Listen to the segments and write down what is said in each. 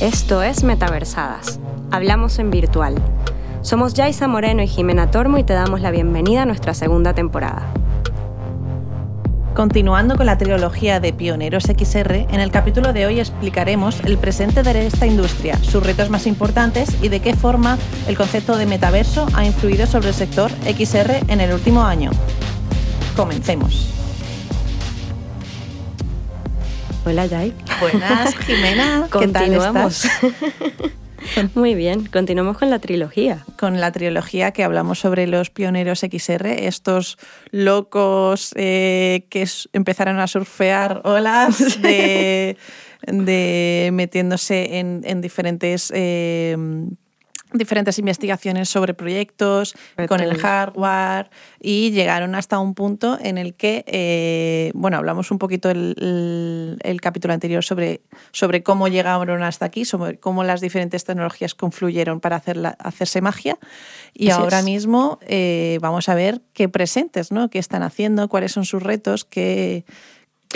Esto es Metaversadas. Hablamos en virtual. Somos Yaisa Moreno y Jimena Tormo y te damos la bienvenida a nuestra segunda temporada. Continuando con la trilogía de Pioneros XR, en el capítulo de hoy explicaremos el presente de esta industria, sus retos más importantes y de qué forma el concepto de metaverso ha influido sobre el sector XR en el último año. Comencemos. Hola, Yai. Buenas, Jimena. ¿Qué tal estás? Muy bien, continuamos con la trilogía. Con la trilogía que hablamos sobre los pioneros XR, estos locos eh, que empezaron a surfear olas de, metiéndose en, diferentes eh, diferentes investigaciones sobre proyectos, con el hardware y llegaron hasta un punto en el que, eh, bueno, hablamos un poquito el, el, capítulo anterior sobre, sobre cómo llegaron hasta aquí, sobre cómo las diferentes tecnologías confluyeron para hacer hacerse magia. Y ahora mismo eh, vamos a ver qué presentes, ¿no? qué están haciendo, cuáles son sus retos, qué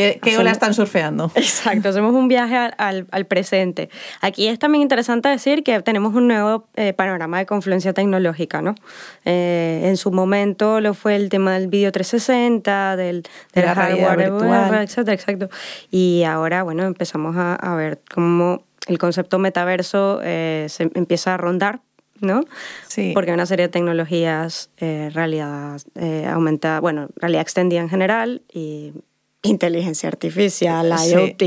¿Qué, qué ola están surfeando? Exacto, hacemos un viaje al, al, presente. Aquí es también interesante decir que tenemos un nuevo eh, panorama de confluencia tecnológica, ¿no? Eh, en su momento lo fue el tema del video 360, del, de la hardware virtual, etcétera, exacto. Y ahora, bueno, empezamos a, a ver cómo el concepto metaverso eh, se empieza a rondar ¿no? Sí. Porque una serie de tecnologías, realidad aumentada, bueno, realidad extendida en general y inteligencia artificial, la IoT,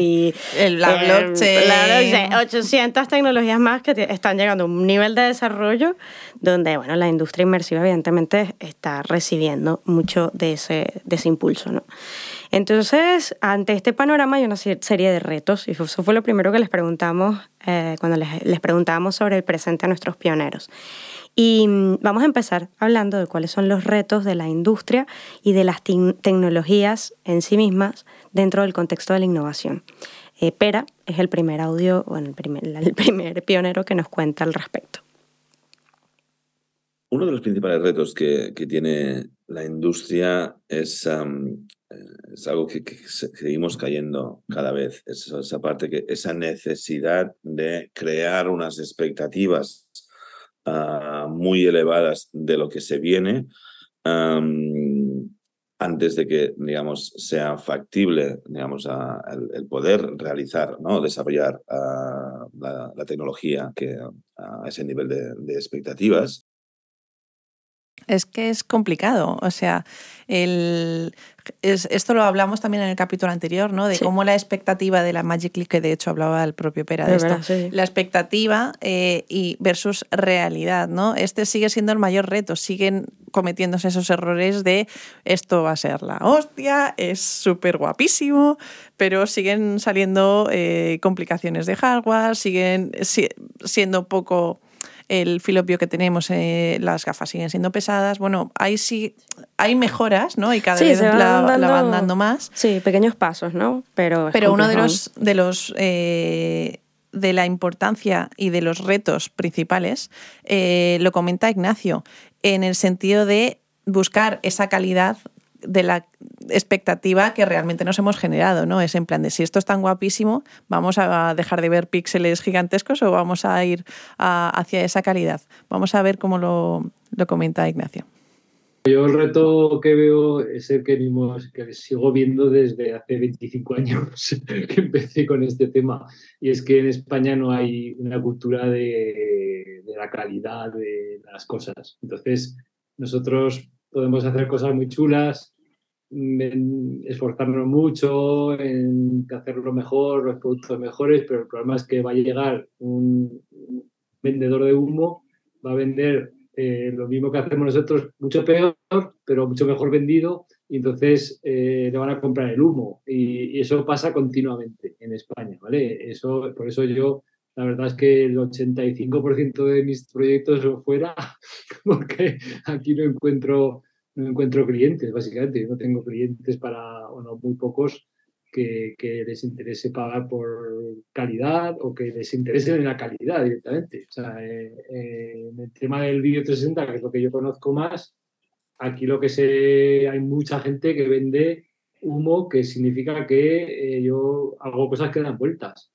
la blockchain. 800 tecnologías más que están llegando a un nivel de desarrollo donde bueno, la industria inmersiva evidentemente está recibiendo mucho de ese, de ese impulso. ¿no? Entonces, ante este panorama hay una serie de retos y eso fue lo primero que les preguntamos eh, cuando les, les preguntábamos sobre el presente a nuestros pioneros. Y mm, vamos a empezar hablando de cuáles son los retos de la industria y de las tecnologías en sí mismas dentro del contexto de la innovación. Eh, Pera es el primer audio, bueno, el primer, pionero que nos cuenta al respecto. Uno de los principales retos que, tiene la industria es, es algo que, seguimos cayendo cada vez, es esa parte que esa necesidad de crear unas expectativas Ah, muy elevadas de lo que se viene antes de que, digamos, sea factible, digamos, el, poder realizar, ¿no? desarrollar ah, la, tecnología que a ese nivel de expectativas. Es que es complicado, o sea, el, esto lo hablamos también en el capítulo anterior, ¿no? De cómo la expectativa de la Magic Leap, que de hecho hablaba el propio Pera de, esto, la expectativa eh, y versus realidad, ¿no? Este sigue siendo el mayor reto, siguen cometiéndose esos errores de esto va a ser la hostia, es súper guapísimo, pero siguen saliendo eh, complicaciones de hardware, siguen siendo poco el filopio que tenemos, eh, las gafas siguen siendo pesadas. Bueno, ahí sí hay mejoras, ¿no? Y cada vez la, van dando más. Sí, pequeños pasos, ¿no? Pero, Pero uno de los, de los eh, de la importancia y de los retos principales eh, lo comenta Ignacio, en el sentido de buscar esa calidad de la expectativa que realmente nos hemos generado, ¿no? Es en plan de si esto es tan guapísimo, vamos a dejar de ver píxeles gigantescos o vamos a ir hacia esa calidad. Vamos a ver cómo lo, comenta Ignacio. Yo el reto que veo es el que, que sigo viendo desde hace 25 años que empecé con este tema. Y es que en España no hay una cultura de, de la calidad de las cosas. Entonces, nosotros podemos hacer cosas muy chulas, esforzarnos mucho en hacerlo mejor, los productos mejores, pero el problema es que va a llegar un vendedor de humo, va a vender eh, lo mismo que hacemos nosotros, mucho peor, pero mucho mejor vendido, y entonces eh, le van a comprar el humo. Y, eso pasa continuamente en España, ¿vale? Eso, por eso yo, la verdad es que el 85% de mis proyectos son fuera, porque aquí no encuentro no encuentro clientes, básicamente. No tengo clientes para, o no, muy pocos que, que, les interese pagar por calidad o que les interese en la calidad directamente. O sea, eh, eh, en el tema del vídeo 360, que es lo que yo conozco más, aquí lo que sé, hay mucha gente que vende humo, que significa que eh, yo hago cosas que dan vueltas.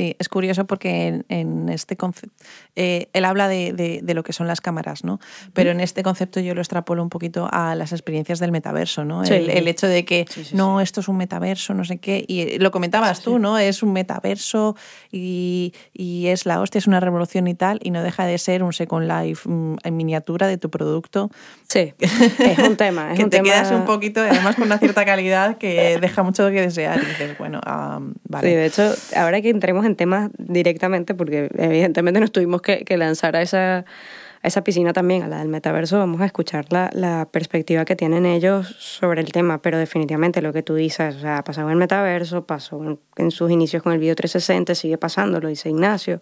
Sí, es curioso porque en, este concepto, eh, él habla de, lo que son las cámaras, ¿no? Pero en este concepto yo lo extrapolo un poquito a las experiencias del metaverso, ¿no? El, hecho de que no, esto es un metaverso, no sé qué, y lo comentabas tú, ¿no? Es un metaverso y, es la hostia, es una revolución y tal, y no deja de ser un Second Life mm, en miniatura de tu producto. Sí, es un tema. Es que te quedas un poquito, además con una cierta calidad que deja mucho que desear. Y dices, bueno, vale. Sí, de hecho, ahora que entremos en temas directamente, porque evidentemente nos tuvimos que, lanzar a esa, a esa piscina también, a la del metaverso, vamos a escuchar la, la, perspectiva que tienen ellos sobre el tema, pero definitivamente lo que tú dices, o sea, pasado en el metaverso, pasó en, sus inicios con el video 360, sigue pasando, lo dice Ignacio.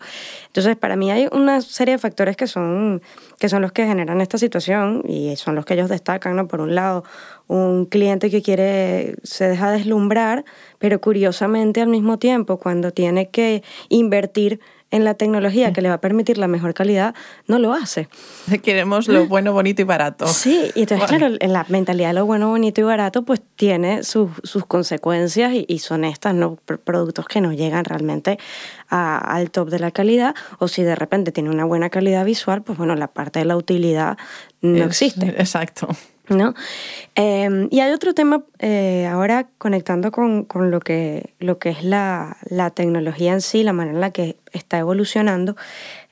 Entonces, para mí hay una serie de factores que son, que son los que generan esta situación y son los que ellos destacan, ¿no? Por un lado, un cliente que quiere, se deja deslumbrar, pero curiosamente al mismo tiempo, cuando tiene que invertir en la tecnología que le va a permitir la mejor calidad, no lo hace. Queremos lo bueno, bonito y barato. Sí, y entonces, claro, la mentalidad de lo bueno, bonito y barato, pues tiene sus, sus consecuencias y, son estas, ¿no? Productos que no llegan realmente al top de la calidad, o si de repente tiene una buena calidad visual, pues bueno, la parte de la utilidad no existe. Exacto. ¿No? Em, y hay otro tema, eh, ahora conectando con, con, lo, que, lo que es la, la, tecnología en sí, la manera en la que está evolucionando,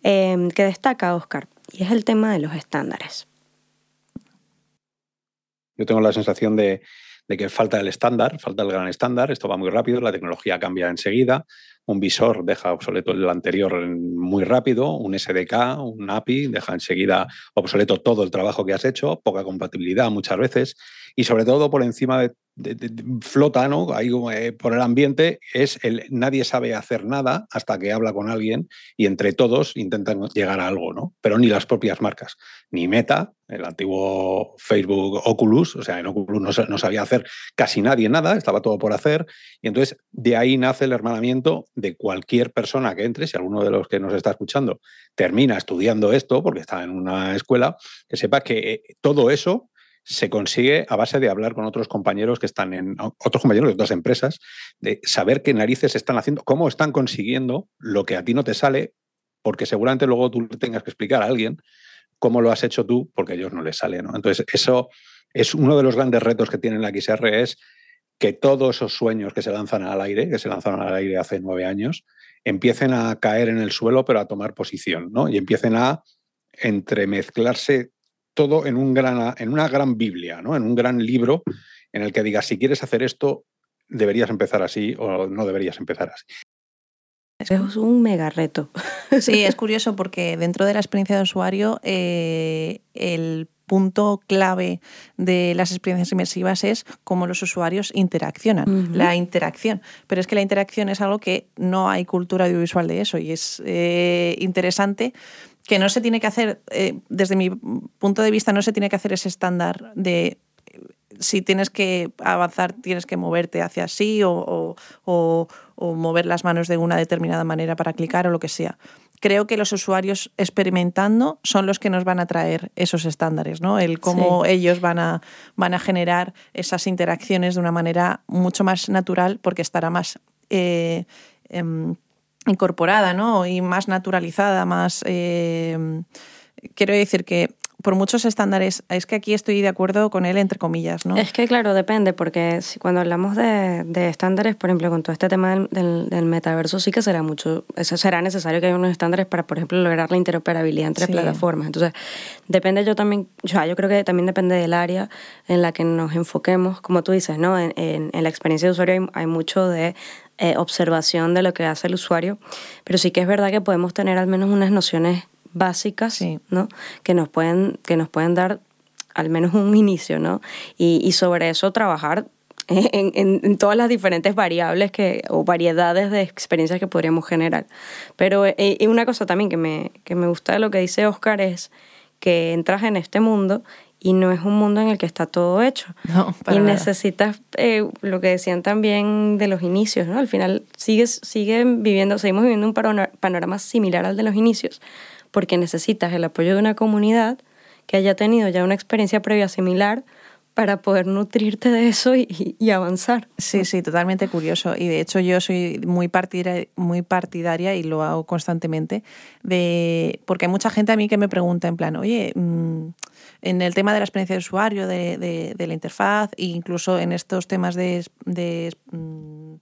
em, que destaca Oscar, y es el tema de los estándares. Yo tengo la sensación de, de que falta el estándar, falta el gran estándar, esto va muy rápido, la tecnología cambia enseguida, un visor deja obsoleto el anterior muy rápido, un SDK, un API deja enseguida obsoleto todo el trabajo que has hecho, poca compatibilidad muchas veces y sobre todo por encima de flota, ¿no? Ahí eh, por el ambiente es el nadie sabe hacer nada hasta que habla con alguien y entre todos intentan llegar a algo, ¿no? Pero ni las propias marcas, ni Meta, el antiguo Facebook Oculus, o sea, en Oculus no, sabía hacer casi nadie nada, estaba todo por hacer y entonces de ahí nace el hermanamiento de cualquier persona que entre, si alguno de los que nos está escuchando termina estudiando esto porque está en una escuela, que sepa que eh, todo eso se consigue a base de hablar con otros compañeros que están en otros compañeros de otras empresas, de saber qué narices están haciendo, cómo están consiguiendo lo que a ti no te sale, porque seguramente luego tú tengas que explicar a alguien cómo lo has hecho tú, porque a ellos no les sale. ¿no? Entonces, eso es uno de los grandes retos que tiene la XR, es que todos esos sueños que se lanzan al aire, que se lanzaron al aire hace nueve años, empiecen a caer en el suelo, pero a tomar posición, ¿no? Y empiecen a entremezclarse todo en, un gran, en una gran Biblia, ¿no? en un gran libro en el que digas, si quieres hacer esto, deberías empezar así o no deberías empezar así. Es un mega reto. Sí, es curioso porque dentro de la experiencia de usuario, eh, el punto clave de las experiencias inmersivas es cómo los usuarios interaccionan, la interacción. Pero es que la interacción es algo que no hay cultura audiovisual de eso y es eh, interesante que no se tiene que hacer, eh, desde mi punto de vista, no se tiene que hacer ese estándar de si tienes que avanzar, tienes que moverte hacia así o, mover las manos de una determinada manera para clicar o lo que sea. Creo que los usuarios experimentando son los que nos van a traer esos estándares, ¿no? El cómo ellos van a, van a generar esas interacciones de una manera mucho más natural porque estará más eh, em, incorporada ¿no? y más naturalizada, más... Eh, quiero decir que por muchos estándares, es que aquí estoy de acuerdo con él, entre comillas, ¿no? Es que, claro, depende, porque si cuando hablamos de, de, estándares, por ejemplo, con todo este tema del, del, metaverso, sí que será mucho, eso será necesario que haya unos estándares para, por ejemplo, lograr la interoperabilidad entre plataformas. Entonces, depende yo también, yo, yo creo que también depende del área en la que nos enfoquemos, como tú dices, ¿no? En, en, en la experiencia de usuario hay, hay mucho de eh, observación de lo que hace el usuario, pero sí que es verdad que podemos tener al menos unas nociones básicas, ¿no? Que nos pueden, que nos pueden dar al menos un inicio, ¿no? Y, y sobre eso trabajar en, en, todas las diferentes variables que, o variedades de experiencias que podríamos generar. Pero eh, una cosa también que me, que me gusta de lo que dice Oscar es que entras en este mundo y no es un mundo en el que está todo hecho. y necesitas eh, lo que decían también de los inicios, ¿no? Al final sigues, siguen viviendo, seguimos viviendo un panorama similar al de los inicios, porque necesitas el apoyo de una comunidad que haya tenido ya una experiencia previa similar para poder nutrirte de eso y, avanzar. Sí, sí, totalmente curioso. Y de hecho yo soy muy partidaria, muy partidaria y lo hago constantemente, de porque hay mucha gente a mí que me pregunta en plan, oye, mm, en el tema de la experiencia de usuario, de, la interfaz, e incluso en estos temas de, mm,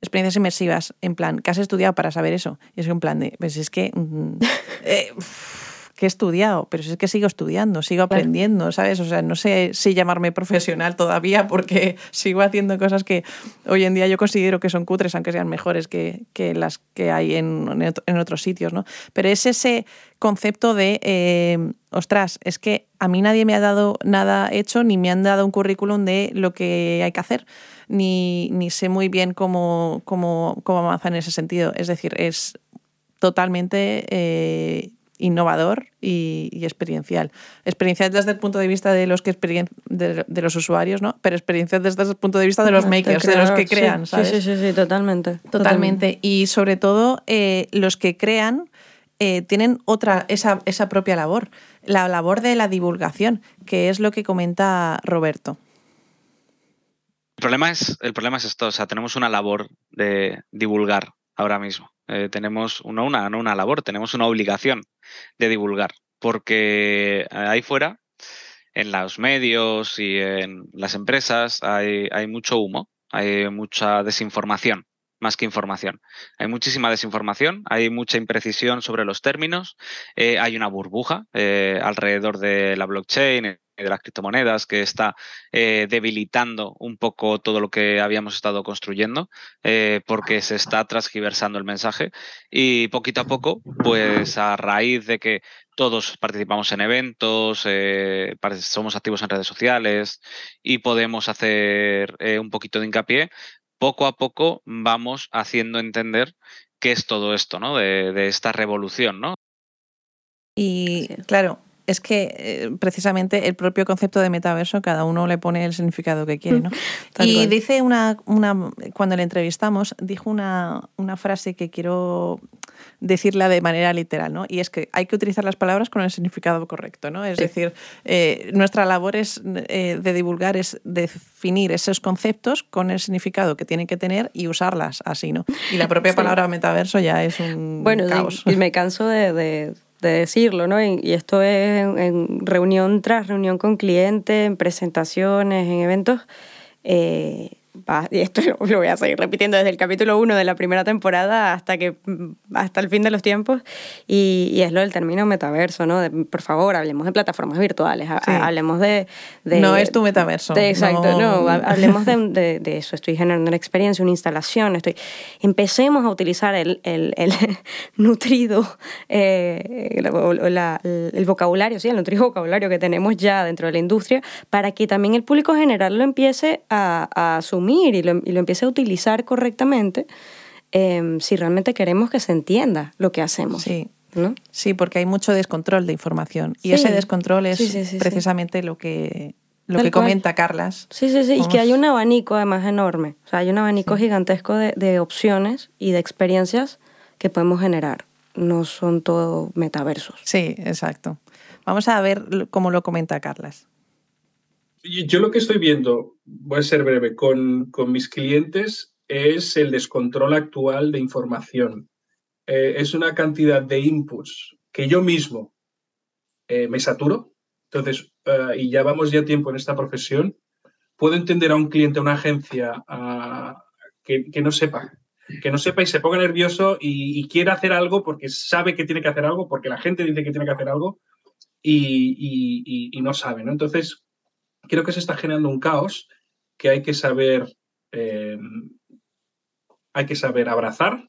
experiencias inmersivas, en plan, ¿qué has estudiado para saber eso? Y es en plan de, pues es que... Mm, eh, que he estudiado, pero si es que sigo estudiando, sigo aprendiendo, ¿sabes? O sea, no sé si llamarme profesional todavía porque sigo haciendo cosas que hoy en día yo considero que son cutres, aunque sean mejores que, las que hay en, en, otros sitios, ¿no? Pero es ese concepto de, eh, ostras, es que a mí nadie me ha dado nada hecho, ni me han dado un currículum de lo que hay que hacer, ni, ni sé muy bien cómo, cómo, cómo avanzar en ese sentido. Es decir, es totalmente... Eh, innovador y, experiencial. Experiencial desde el punto de vista de los que de, de, los usuarios, ¿no? Pero experiencial desde el punto de vista de los makers, de los que crean, sí, Sí, sí, sí, totalmente. Totalmente. Y sobre todo, eh, los que crean eh, tienen otra, esa, esa propia labor, la labor de la divulgación, que es lo que comenta Roberto. El problema es, el problema es esto, o sea, tenemos una labor de divulgar ahora mismo. Eh, tenemos una, una, labor, tenemos una obligación de divulgar, porque ahí fuera, en los medios y en las empresas, hay, hay mucho humo, hay mucha desinformación más que información. Hay muchísima desinformación, hay mucha imprecisión sobre los términos, eh, hay una burbuja eh, alrededor de la blockchain, de las criptomonedas que está eh, debilitando un poco todo lo que habíamos estado construyendo eh, porque se está transgiversando el mensaje y poquito a poco pues a raíz de que todos participamos en eventos, eh, somos activos en redes sociales y podemos hacer un poquito de hincapié, poco a poco vamos haciendo entender qué es todo esto, ¿no? De, de esta revolución, ¿no? Y claro, es que eh, precisamente el propio concepto de metaverso, cada uno le pone el significado que quiere, ¿no? y dice una, una, cuando le entrevistamos, dijo una, una, frase que quiero decirla de manera literal, ¿no? Y es que hay que utilizar las palabras con el significado correcto, ¿no? Es decir, eh, nuestra labor es, eh, de divulgar es definir esos conceptos con el significado que tienen que tener y usarlas así, ¿no? Y la propia palabra metaverso ya es un bueno, caos. Y, me canso de de decirlo, ¿no? Y, esto es en, reunión tras reunión con clientes, en presentaciones, en eventos. Eh, y esto lo, voy a seguir repitiendo desde el capítulo 1 de la primera temporada hasta que hasta el fin de los tiempos. Y, es lo del término metaverso no por favor hablemos de plataformas virtuales hablemos de, no es tu metaverso exacto no, hablemos de, eso estoy generando una experiencia una instalación estoy empecemos a utilizar el, el, el nutrido eh, el vocabulario sí el nutrido vocabulario que tenemos ya dentro de la industria para que también el público general lo empiece a, a asumir y lo, y lo empiece a utilizar correctamente em, si realmente queremos que se entienda lo que hacemos. Sí. ¿no? Sí, porque hay mucho descontrol de información y ese descontrol es precisamente lo que lo que comenta Carlas. Sí, sí, sí, y que hay un abanico además enorme, o sea, hay un abanico gigantesco de, de opciones y de experiencias que podemos generar, no son todo metaversos. Sí, exacto. Vamos a ver cómo lo comenta Carlas. Yo lo que estoy viendo, voy a ser breve, con, mis clientes es el descontrol actual de información. Eh, es una cantidad de inputs que yo mismo eh, me saturo. Entonces, eh, y ya vamos ya tiempo en esta profesión, puedo entender a un cliente, a una agencia, que, no sepa, que no sepa y se ponga nervioso y, quiera hacer algo porque sabe que tiene que hacer algo, porque la gente dice que tiene que hacer algo y, y no sabe. ¿no? Entonces, creo que se está generando un caos que hay que saber, eh, hay que saber abrazar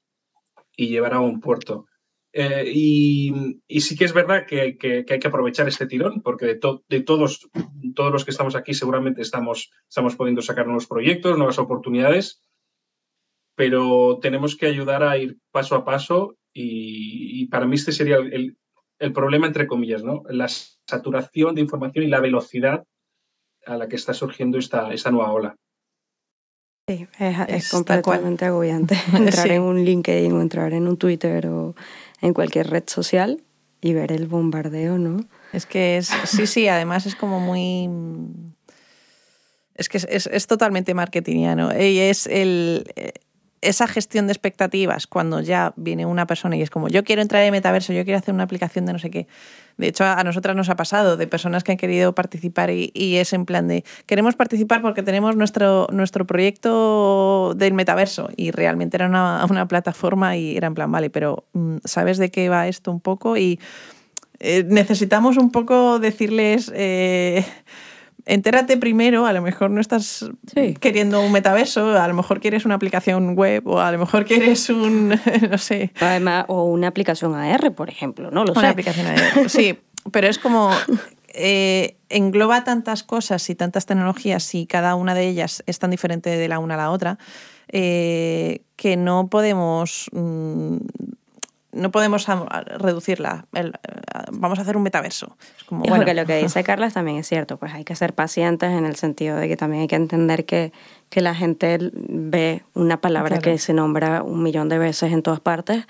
y llevar a un puerto. Eh, y, sí que es verdad que, hay que aprovechar este tirón, porque de, de, todos, todos los que estamos aquí seguramente estamos, estamos pudiendo sacar nuevos proyectos, nuevas oportunidades, pero tenemos que ayudar a ir paso a paso y, para mí este sería el, el, problema, entre comillas, ¿no? la saturación de información y la velocidad a la que está surgiendo esta, esta nueva ola. Sí, es, completamente agobiante entrar en un LinkedIn o entrar en un Twitter o en cualquier red social y ver el bombardeo, ¿no? Es que es, sí, sí, además es como muy Es que es, es, totalmente marketingiano. Y es el, esa gestión de expectativas cuando ya viene una persona y es como, yo quiero entrar en metaverso, yo quiero hacer una aplicación de no sé qué. De hecho, a nosotras nos ha pasado de personas que han querido participar y, es en plan de, queremos participar porque tenemos nuestro, nuestro proyecto del metaverso y realmente era una, una plataforma y era en plan, vale, pero mm, ¿sabes de qué va esto un poco? Y eh, necesitamos un poco decirles... Eh, entérate primero, a lo mejor no estás queriendo un metaverso, a lo mejor quieres una aplicación web o a lo mejor quieres un, no sé. Además, o una aplicación AR, por ejemplo, ¿no? Lo una aplicación AR, sí, pero es como... Eh, engloba tantas cosas y tantas tecnologías y cada una de ellas es tan diferente de la una a la otra eh, que no podemos mm, no podemos reducirla. vamos a hacer un metaverso. Es como, que lo que dice Carla también es cierto, pues hay que ser pacientes en el sentido de que también hay que entender que, que la gente ve una palabra que se nombra un millón de veces en todas partes,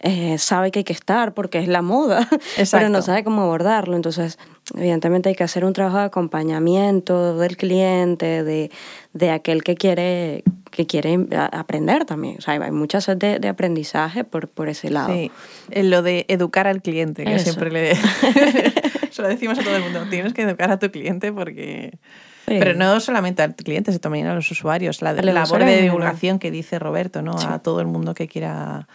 eh, sabe que hay que estar porque es la moda, pero no sabe cómo abordarlo. Entonces, evidentemente hay que hacer un trabajo de acompañamiento del cliente, de, de aquel que quiere que quiere aprender también. O sea, hay muchas de, de aprendizaje por, por ese lado. Sí, lo de educar al cliente, que siempre le... Se lo decimos a todo el mundo, tienes que educar a tu cliente porque... Pero no solamente al cliente, sino también a los usuarios. La, la labor de divulgación que dice Roberto, ¿no? A todo el mundo que quiera,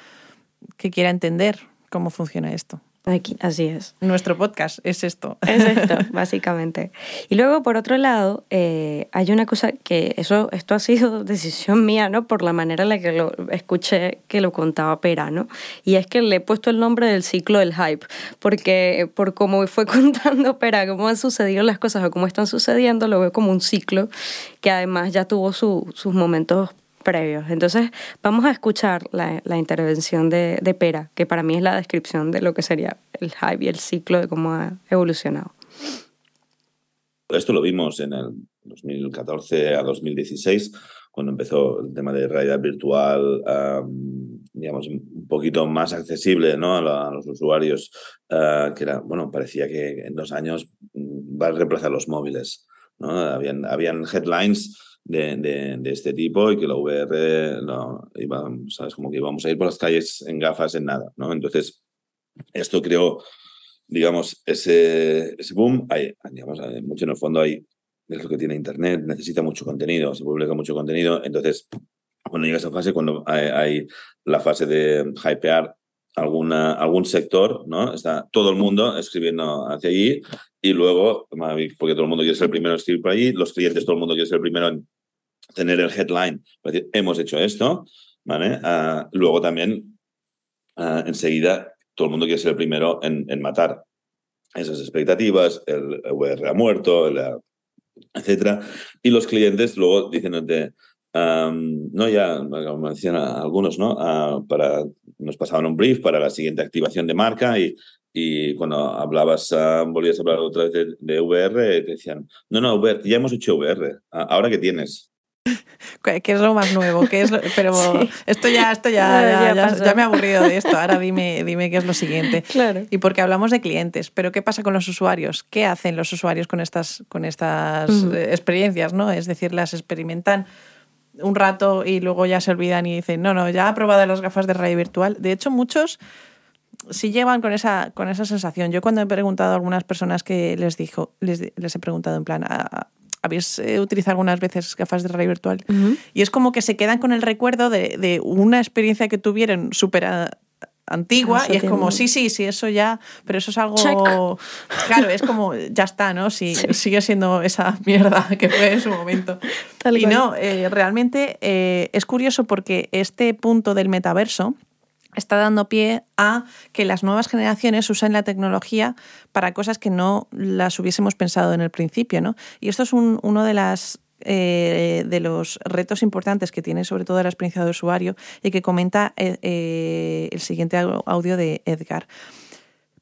que quiera entender cómo funciona esto. Aquí, así es. Nuestro podcast es esto. Es esto, básicamente. Y luego, por otro lado, eh, hay una cosa que eso, esto ha sido decisión mía, ¿no? Por la manera en la que lo escuché que lo contaba Pera, ¿no? Y es que le he puesto el nombre del ciclo del hype, porque por cómo fue contando Pera, cómo han sucedido las cosas o cómo están sucediendo, lo veo como un ciclo que además ya tuvo su, sus momentos previos. Entonces, vamos a escuchar la, la intervención de, de, Pera, que para mí es la descripción de lo que sería el hype y el ciclo de cómo ha evolucionado. Esto lo vimos en el 2014 a 2016, cuando empezó el tema de realidad virtual, digamos, un poquito más accesible ¿no? a, los usuarios, uh, que era, bueno, parecía que en dos años mm, va a reemplazar los móviles. ¿no? Habían, habían headlines de, de, este tipo y que la VR no, iba, ¿sabes? Como que íbamos a ir por las calles en gafas, en nada, ¿no? Entonces, esto creó, digamos, ese, ese boom. Hay, digamos, mucho en el fondo hay, es lo que tiene Internet, necesita mucho contenido, se publica mucho contenido. Entonces, cuando llega esa fase, cuando hay, hay la fase de hypear alguna, algún sector, ¿no? Está todo el mundo escribiendo hacia allí y luego, porque todo el mundo quiere ser el primero en escribir por allí, los clientes, todo el mundo quiere ser el primero en tener el headline, decir, hemos hecho esto, ¿vale? Uh, luego también, uh, enseguida, todo el mundo quiere ser el primero en, en matar esas expectativas, el VR ha muerto, el, etcétera. Y los clientes luego diciéndote, um, no, ya, como decían algunos, ¿no? Uh, para, nos pasaban un brief para la siguiente activación de marca y y cuando hablabas, uh, volvías a hablar otra vez de, VR, te decían, no, no, VR, ya hemos hecho VR, ¿ahora qué tienes? ¿Qué es lo más nuevo? ¿Qué es Pero esto ya, esto ya, ya, ya, me he aburrido de esto. Ahora dime, dime qué es lo siguiente. Claro. Y porque hablamos de clientes, pero ¿qué pasa con los usuarios? ¿Qué hacen los usuarios con estas, con estas eh, experiencias? ¿no? Es decir, las experimentan un rato y luego ya se olvidan y dicen, no, no, ya he probado las gafas de realidad virtual. De hecho, muchos si llevan con esa, con esa sensación. Yo cuando he preguntado a algunas personas que les dijo, les, les he preguntado en plan, ah, ¿habéis eh, utilizado algunas veces gafas de realidad virtual? Y es como que se quedan con el recuerdo de, de una experiencia que tuvieron súper antigua y es como, sí, sí, sí, eso ya, pero eso es algo... Claro, es como, ya está, ¿no? Si, Sigue siendo esa mierda que fue en su momento. y no, eh, realmente eh, es curioso porque este punto del metaverso está dando pie a que las nuevas generaciones usen la tecnología para cosas que no las hubiésemos pensado en el principio. ¿no? Y esto es uno eh, de los retos importantes que tiene sobre todo la experiencia de usuario y que comenta eh, eh, el siguiente audio de Edgar.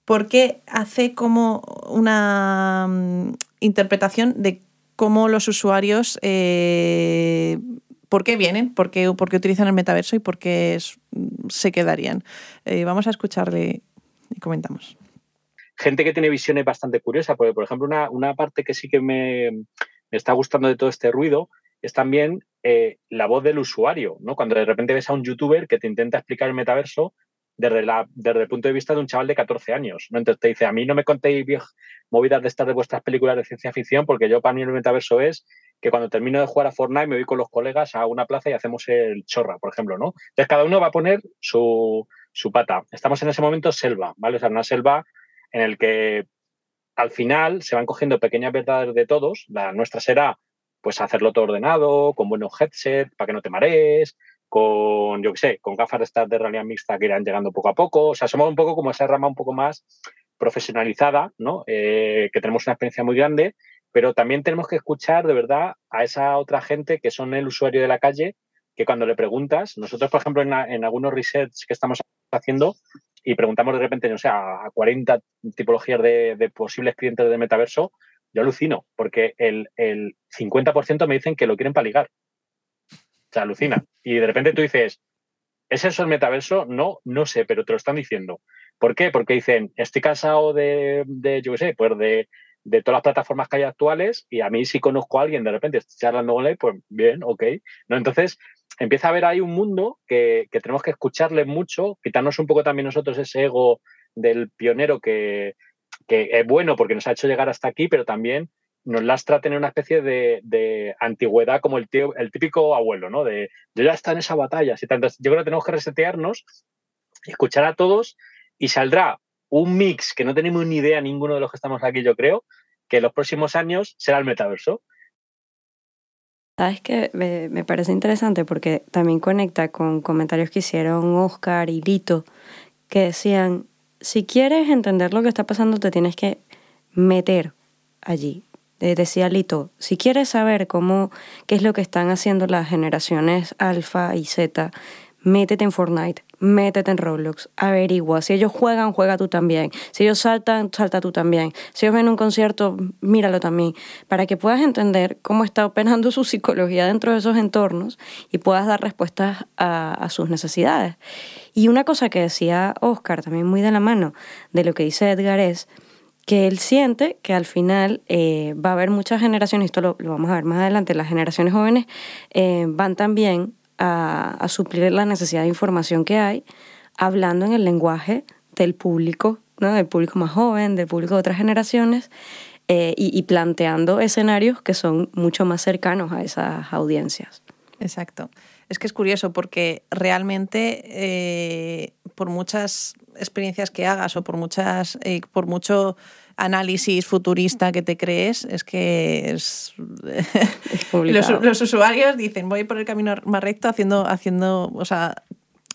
Porque hace como una mm, interpretación de cómo los usuarios por qué vienen, por qué, utilizan el metaverso y por qué se quedarían. Eh, vamos a escucharle y comentamos. Gente que tiene visiones bastante curiosas, porque por ejemplo una, parte que sí que me, está gustando de todo este ruido es también eh, la voz del usuario, ¿no? Cuando de repente ves a un youtuber que te intenta explicar el metaverso desde el punto de vista de un chaval de 14 años, ¿no? Entonces te dice, a mí no me contéis movidas de estas de vuestras películas de ciencia ficción, porque yo para mí el metaverso es que cuando termino de jugar a Fortnite me voy con los colegas a una plaza y hacemos el chorra, por ejemplo, ¿no? Entonces cada uno va a poner su, su pata. Estamos en ese momento selva, ¿vale? O sea, una selva en el que al final se van cogiendo pequeñas verdades de todos. La nuestra será pues hacerlo todo ordenado, con buenos headsets para que no te marees, con, yo qué sé, con gafas de estas de realidad mixta que irán llegando poco a poco. O sea, somos un poco como esa rama un poco más profesionalizada, ¿no? Eh, que tenemos una experiencia muy grande, pero también tenemos que escuchar de verdad a esa otra gente que son el usuario de la calle, que cuando le preguntas, nosotros, por ejemplo, en, en algunos resets que estamos haciendo y preguntamos de repente, no sé, a 40 tipologías de, de posibles clientes de metaverso, yo alucino, porque el, el 50% me dicen que lo quieren para ligar. O sea, alucina. Y de repente tú dices, ¿es eso el metaverso? No, no sé, pero te lo están diciendo. ¿Por qué? Porque dicen, estoy cansado de, de yo qué sé, pues de, de, todas las plataformas que hay actuales y a mí si conozco a alguien de repente charlando con él, pues bien, ok. ¿No? Entonces empieza a haber ahí un mundo que, que tenemos que escucharle mucho, quitarnos un poco también nosotros ese ego del pionero que, que es bueno porque nos ha hecho llegar hasta aquí, pero también nos lastra tener una especie de, antigüedad como el, tío, el típico abuelo, ¿no? De yo ya está en esa batalla. tanto. Yo creo que tenemos que resetearnos, escuchar a todos y saldrá un mix que no tenemos ni idea ninguno de los que estamos aquí, yo creo, que en los próximos años será el metaverso. Sabes que me, parece interesante porque también conecta con comentarios que hicieron Oscar y Lito, que decían, si quieres entender lo que está pasando, te tienes que meter allí. Decía Lito, si quieres saber cómo, qué es lo que están haciendo las generaciones alfa y Z, métete en Fortnite, métete en Roblox, averigua. Si ellos juegan, juega tú también. Si ellos saltan, salta tú también. Si ellos ven un concierto, míralo también. Para que puedas entender cómo está operando su psicología dentro de esos entornos y puedas dar respuestas a, sus necesidades. Y una cosa que decía Oscar, también muy de la mano de lo que dice Edgar, es que él siente que al final eh, va a haber muchas generaciones, esto lo, vamos a ver más adelante, las generaciones jóvenes eh, van también a, suplir la necesidad de información que hay, hablando en el lenguaje del público, ¿no? del público más joven, del público de otras generaciones, eh, y, y planteando escenarios que son mucho más cercanos a esas audiencias. Exacto. Es que es curioso porque realmente eh, por muchas experiencias que hagas o por muchas eh, por mucho análisis futurista que te crees, es que es, los, usuarios dicen voy por el camino más recto haciendo, haciendo, o sea,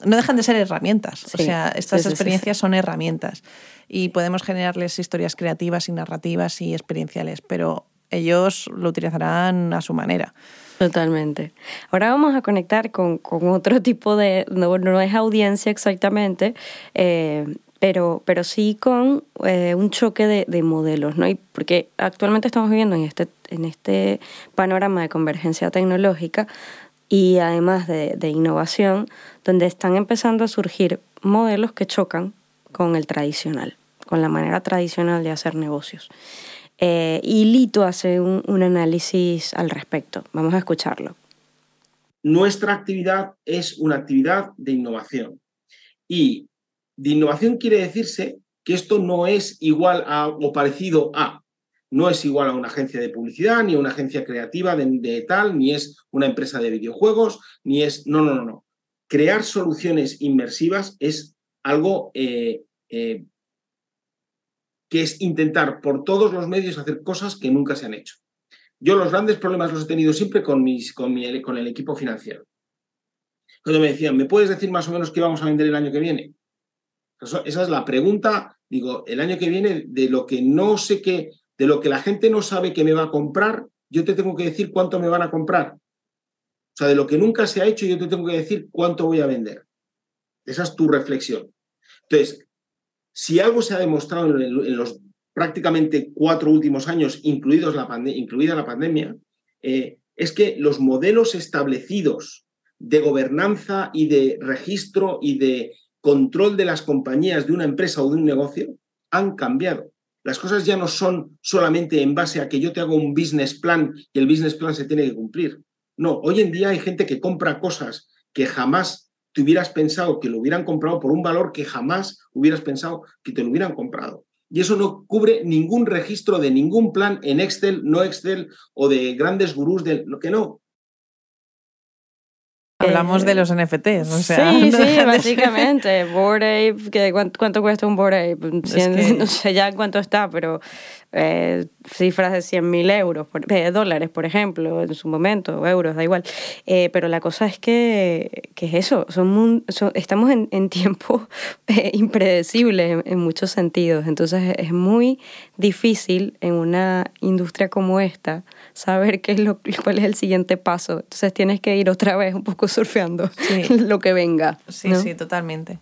no dejan de ser herramientas. o sea, estas experiencias son herramientas y podemos generarles historias creativas y narrativas y experienciales, pero ellos lo utilizarán a su manera. Totalmente. Ahora vamos a conectar con, otro tipo de, no, no es audiencia exactamente, eh, pero, pero sí con eh, un choque de, modelos, ¿no? Y porque actualmente estamos viviendo en este, en este panorama de convergencia tecnológica y además de, de innovación, donde están empezando a surgir modelos que chocan con el tradicional, con la manera tradicional de hacer negocios. Eh, y Lito hace un, un análisis al respecto. Vamos a escucharlo. Nuestra actividad es una actividad de innovación. Y de innovación quiere decirse que esto no es igual a o parecido a. No es igual a una agencia de publicidad, ni a una agencia creativa de, tal, ni es una empresa de videojuegos, ni es... No, no, no, no. Crear soluciones inmersivas es algo eh, eh, que es intentar por todos los medios hacer cosas que nunca se han hecho. Yo los grandes problemas los he tenido siempre con, mis, con, mi, con el equipo financiero. Cuando me decían, ¿me puedes decir más o menos qué vamos a vender el año que viene? Esa es la pregunta, digo, el año que viene, de lo que no sé qué, de lo que la gente no sabe que me va a comprar, yo te tengo que decir cuánto me van a comprar. O sea, de lo que nunca se ha hecho, yo te tengo que decir cuánto voy a vender. Esa es tu reflexión. Entonces, si algo se ha demostrado en, los prácticamente cuatro últimos años, incluidos la incluida la pandemia, eh, es que los modelos establecidos de gobernanza y de registro y de control de las compañías de una empresa o de un negocio han cambiado. Las cosas ya no son solamente en base a que yo te hago un business plan y el business plan se tiene que cumplir. No, hoy en día hay gente que compra cosas que jamás te hubieras pensado que lo hubieran comprado por un valor que jamás hubieras pensado que te lo hubieran comprado. Y eso no cubre ningún registro de ningún plan en Excel, no Excel o de grandes gurús de lo que no. Hablamos de los NFTs, o sea. Sí, sí, básicamente. Bored Ape, que ¿cuánto, cuesta un Bored Ape? No sé ya cuánto está, pero eh, cifras de 100 mil euros, eh, dólares, por ejemplo, en su momento, euros, da igual. Eh, pero la cosa es que, que es eso, son, estamos en, en tiempos impredecibles en, muchos sentidos. Entonces es muy difícil en una industria como esta saber qué es lo, cuál es el siguiente paso. Entonces tienes que ir otra vez un poco surfeando lo que venga. Sí, sí, totalmente.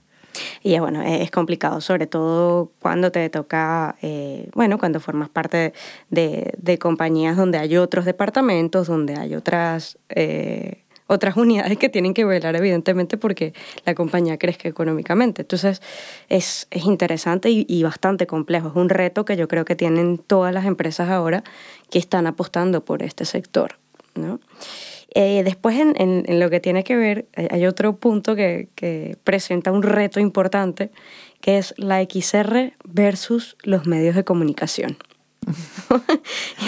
Y bueno, es complicado, sobre todo cuando te toca, eh, bueno, cuando formas parte de, de, compañías donde hay otros departamentos, donde hay otras, eh, otras unidades que tienen que velar, evidentemente, porque la compañía crezca económicamente. Entonces, es, es interesante y, y, bastante complejo. Es un reto que yo creo que tienen todas las empresas ahora que están apostando por este sector, ¿no? Eh, después, en, en, lo que tiene que ver, eh, hay otro punto que, que, presenta un reto importante, que es la XR versus los medios de comunicación.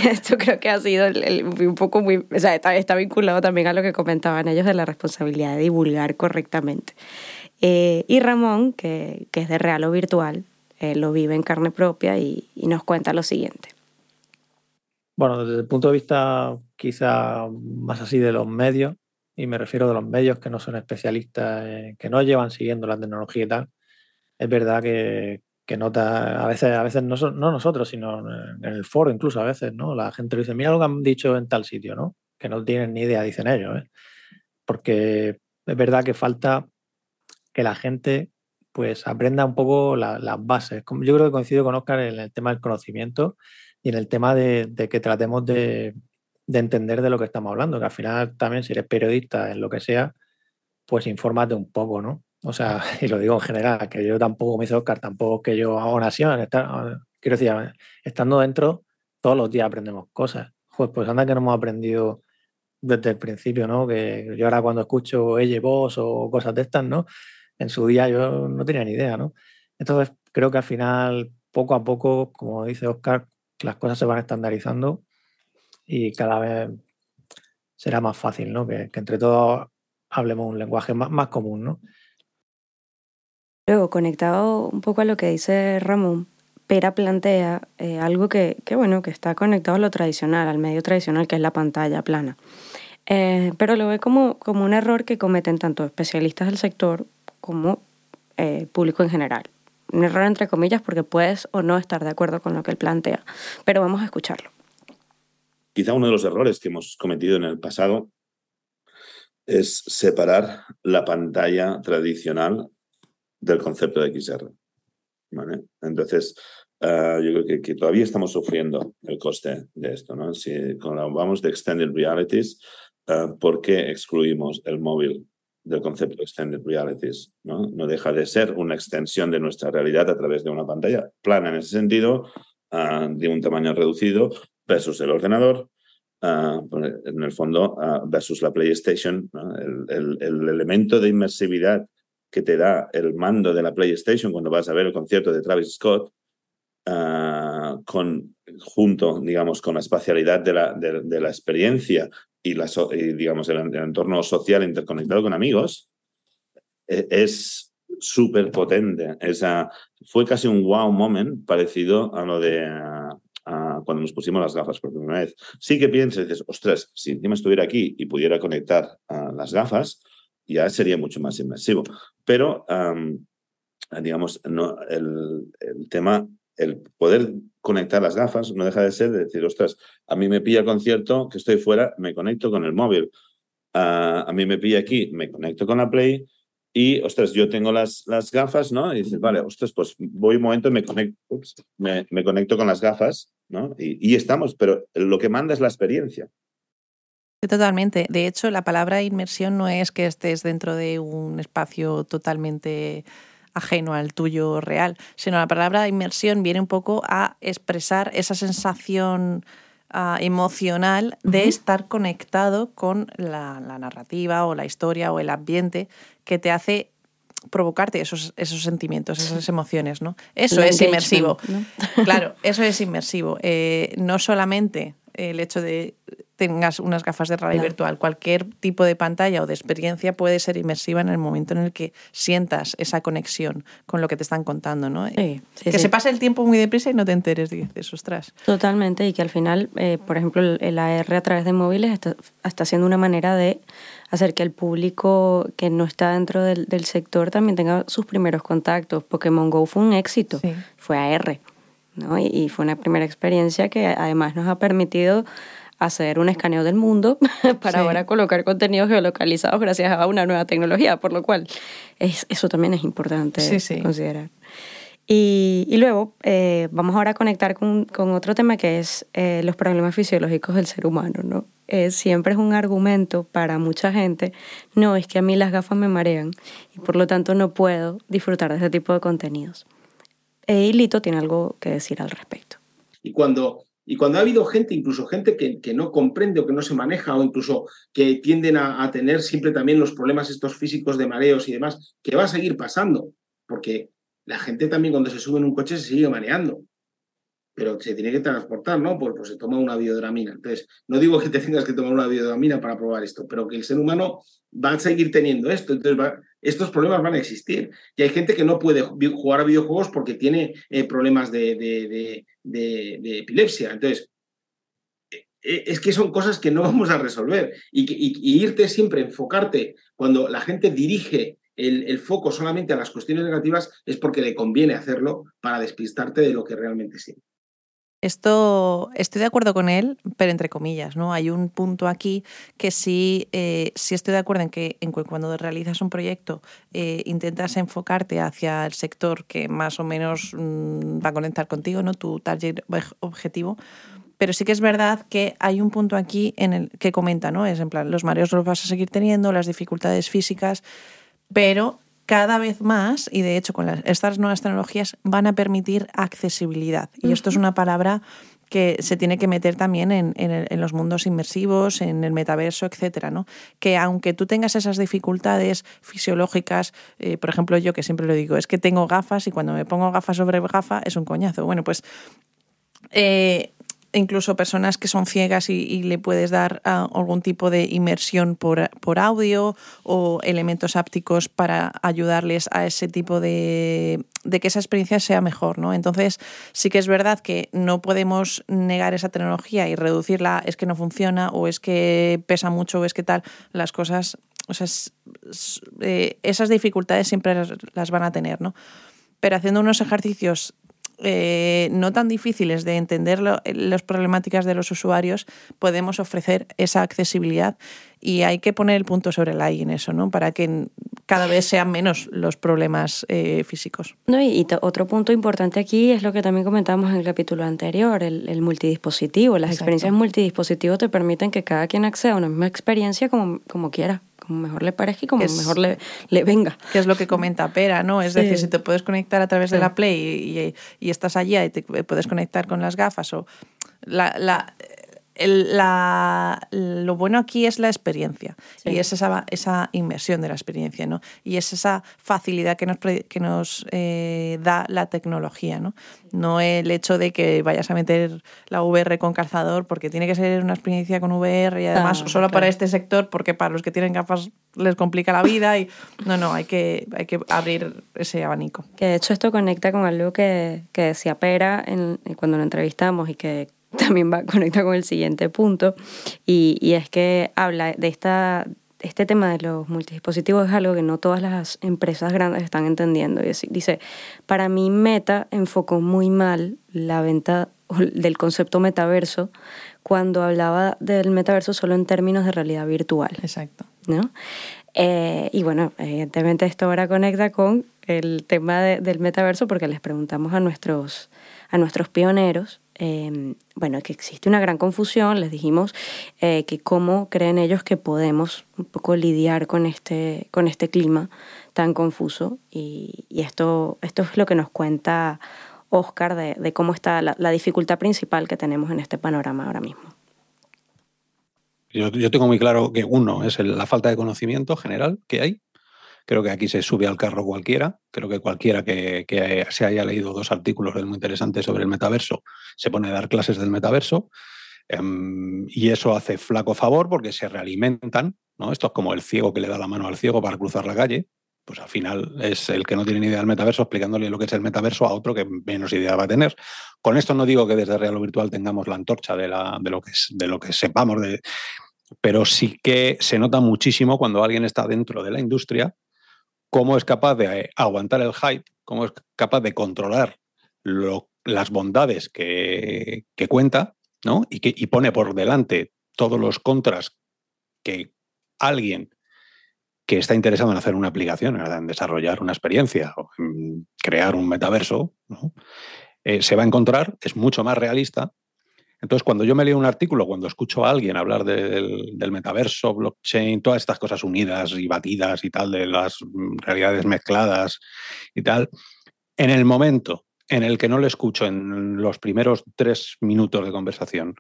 y esto creo que ha sido un poco muy, o sea, está, está, vinculado también a lo que comentaban ellos de la responsabilidad de divulgar correctamente. Eh, y Ramón, que, que, es de Real o Virtual, lo vive en carne propia y, y nos cuenta lo siguiente. Bueno, desde el punto de vista quizá más así de los medios, y me refiero de los medios que no son especialistas, eh, que no llevan siguiendo la tecnología y tal, es verdad que, que nota, a veces, a veces no, no nosotros, sino en el foro incluso a veces, ¿no? La gente dice, mira lo que han dicho en tal sitio, ¿no? Que no tienen ni idea, dicen ellos, ¿eh? Porque es verdad que falta que la gente pues aprenda un poco las bases. Yo creo que coincido con Oscar en el tema del conocimiento y en el tema de, que tratemos de, entender de lo que estamos hablando, que al final también si eres periodista en lo que sea, pues infórmate un poco, ¿no? O sea, y lo digo en general, que yo tampoco me hice Oscar, tampoco que yo hago nación, estar, quiero decir, estando dentro, todos los días aprendemos cosas. Pues, pues anda que no hemos aprendido desde el principio, ¿no? Que yo ahora cuando escucho ella voz o cosas de estas, ¿no? En su día yo no tenía ni idea, ¿no? Entonces creo que al final, poco a poco, como dice Oscar, las cosas se van estandarizando y cada vez será más fácil, ¿no? Que, entre todos hablemos un lenguaje más, más común, ¿no? Luego, conectado un poco a lo que dice Ramón, Pera plantea eh, algo que, que, bueno, que está conectado a lo tradicional, al medio tradicional, que es la pantalla plana. Eh, pero lo ve como, como un error que cometen tanto especialistas del sector como eh, público en general un error entre comillas porque puedes o no estar de acuerdo con lo que él plantea, pero vamos a escucharlo. Quizá uno de los errores que hemos cometido en el pasado es separar la pantalla tradicional del concepto de XR. ¿vale? Entonces, uh, yo creo que, todavía estamos sufriendo el coste de esto. ¿no? Si hablamos de extended realities, uh, ¿por qué excluimos el móvil del concepto de extended realities. ¿no? no deja de ser una extensión de nuestra realidad a través de una pantalla plana en ese sentido, uh, de un tamaño reducido, versus el ordenador, uh, en el fondo, uh, versus la PlayStation. El, el, el, elemento de inmersividad que te da el mando de la PlayStation cuando vas a ver el concierto de Travis Scott, con, junto, digamos, con la espacialidad de la, de la experiencia y, la, y digamos, el, el, entorno social interconectado con amigos e, es súper potente. Esa, fue casi un wow moment parecido a lo de a, a cuando nos pusimos las gafas por primera vez. Sí que piensas dices, ostras, si encima estuviera aquí y pudiera conectar a las gafas, ya sería mucho más inmersivo. Pero, um, digamos, no, el, el tema el poder conectar las gafas no deja de ser de decir, ostras, a mí me pilla concierto, que estoy fuera, me conecto con el móvil. Uh, a mí me pilla aquí, me conecto con la Play y, ostras, yo tengo las, las gafas, ¿no? Y dices, vale, ostras, pues voy un momento me conecto, me, me, conecto con las gafas, ¿no? Y estamos, pero lo que manda es la experiencia. Totalmente. De hecho, la palabra inmersión no es que estés dentro de un espacio totalmente ajeno al tuyo real, sino la palabra inmersión viene un poco a expresar esa sensación ah, emocional de estar conectado con la, narrativa o la historia o el ambiente que te hace provocarte esos, esos sentimientos, esas emociones, ¿no? Eso es inmersivo. Claro, eso es inmersivo. Eh, no solamente el hecho de tengas unas gafas de realidad virtual, cualquier tipo de pantalla o de experiencia puede ser inmersiva en el momento en el que sientas esa conexión con lo que te están contando, ¿no? que se pase el tiempo muy deprisa y no te enteres, dices, ostras. Totalmente, y que al final, eh, por ejemplo, el AR a través de móviles está, está siendo una manera de hacer que el público que no está dentro del, del sector también tenga sus primeros contactos. Pokémon Go fue un éxito, fue AR. ¿No? Y, fue una primera experiencia que además nos ha permitido hacer un escaneo del mundo para ahora colocar contenidos geolocalizados gracias a una nueva tecnología, por lo cual es, eso también es importante considerar. Y, y luego eh, vamos ahora a conectar con, con otro tema que es eh, los problemas fisiológicos del ser humano. ¿no? Eh, siempre es un argumento para mucha gente, no, es que a mí las gafas me marean y por lo tanto no puedo disfrutar de ese tipo de contenidos. Y Lito tiene algo que decir al respecto. Y cuando y cuando ha habido gente, incluso gente que, que, no comprende o que no se maneja o incluso que tienden a, tener siempre también los problemas estos físicos de mareos y demás, que va a seguir pasando, porque la gente también cuando se sube en un coche se sigue mareando, pero se tiene que transportar, ¿no? Pues, se toma una biodramina. Entonces, no digo que te tengas que tomar una biodramina para probar esto, pero que el ser humano va a seguir teniendo esto. Entonces, estos problemas van a existir. Y hay gente que no puede jugar a videojuegos porque tiene eh, problemas de, epilepsia. Entonces, e, e, es que son cosas que no vamos a resolver. Y, y, irte siempre, enfocarte cuando la gente dirige el, foco solamente a las cuestiones negativas es porque le conviene hacerlo para despistarte de lo que realmente siente. Esto estoy de acuerdo con él, pero entre comillas, ¿no? Hay un punto aquí que sí, eh, sí estoy de acuerdo en que en cuando realizas un proyecto eh, intentas enfocarte hacia el sector que más o menos mm, va a conectar contigo, ¿no? Tu target objetivo. Pero sí que es verdad que hay un punto aquí en el que comenta, ¿no? Es en plan, los mareos los vas a seguir teniendo, las dificultades físicas, pero cada vez más, y de hecho con estas nuevas tecnologías, van a permitir accesibilidad. Y esto es una palabra que se tiene que meter también en, en, los mundos inmersivos, en el metaverso, etcétera, ¿no? Que aunque tú tengas esas dificultades fisiológicas, eh, por ejemplo, yo que siempre lo digo, es que tengo gafas y cuando me pongo gafas sobre gafa es un coñazo. Bueno, pues eh, incluso personas que son ciegas y, le puedes dar ah, algún tipo de inmersión por, audio o elementos ápticos para ayudarles a ese tipo de, de que esa experiencia sea mejor, ¿no? Entonces, sí que es verdad que no podemos negar esa tecnología y reducirla, es que no funciona o es que pesa mucho o es que tal, las cosas, o sea, eh, esas dificultades siempre las van a tener, ¿no? Pero haciendo unos ejercicios eh, no tan difíciles de entender las problemáticas de los usuarios, podemos ofrecer esa accesibilidad y hay que poner el punto sobre la I en eso, ¿no? Para que cada vez sean menos los problemas eh, físicos. No, y, otro punto importante aquí es lo que también comentábamos en el capítulo anterior, el, multidispositivo. Las experiencias multidispositivos te permiten que cada quien acceda a una misma experiencia como, como quiera como mejor le parezca y como mejor le, le, venga. Que es lo que comenta Pera, ¿no? Es decir, si te puedes conectar a través de la Play y, y, estás allí y te puedes conectar con las gafas o la, la la, lo bueno aquí es la experiencia y es esa, esa inmersión de la experiencia ¿no? y es esa facilidad que nos, que nos eh, da la tecnología. ¿no? no el hecho de que vayas a meter la VR con calzador porque tiene que ser una experiencia con VR y además solo para este sector porque para los que tienen gafas les complica la vida y no, no, hay que, hay que abrir ese abanico. Que de hecho esto conecta con algo que, que decía Pera en, cuando lo entrevistamos y que también va a conectar con el siguiente punto, y, y es que habla de esta este tema de los multidispositivos es algo que no todas las empresas grandes están entendiendo. Y dice, para mí Meta enfocó muy mal la venta del concepto metaverso cuando hablaba del metaverso solo en términos de realidad virtual. Exacto. ¿no? Eh, y bueno, evidentemente esto ahora conecta con el tema del metaverso porque les preguntamos a nuestros, a nuestros pioneros em, bueno, que existe una gran confusión, les dijimos eh, que cómo creen ellos que podemos un poco lidiar con este, con este clima tan confuso y, esto, esto es lo que nos cuenta Oscar de, cómo está la, dificultad principal que tenemos en este panorama ahora mismo. Yo, tengo muy claro que uno es la falta de conocimiento general que hay. Creo que aquí se sube al carro cualquiera. Creo que cualquiera que, se haya leído dos artículos muy interesantes sobre el metaverso se pone a dar clases del metaverso. Em, y eso hace flaco favor porque se realimentan. ¿no? Esto es como el ciego que le da la mano al ciego para cruzar la calle pues al final es el que no tiene ni idea del metaverso explicándole lo que es el metaverso a otro que menos idea va a tener. Con esto no digo que desde Real o Virtual tengamos la antorcha de, la, de, lo, que de lo que sepamos, de, pero sí que se nota muchísimo cuando alguien está dentro de la industria cómo es capaz de aguantar el hype, cómo es capaz de controlar las bondades que, cuenta ¿no? y, que, pone por delante todos los contras que alguien que está interesado en hacer una aplicación, en desarrollar una experiencia, o en crear un metaverso, eh, se va a encontrar, es mucho más realista. Entonces, cuando yo me leo un artículo, cuando escucho a alguien hablar del, metaverso, blockchain, todas estas cosas unidas y batidas y tal, de las realidades mezcladas y tal, en el momento en el que no le escucho en los primeros tres minutos de conversación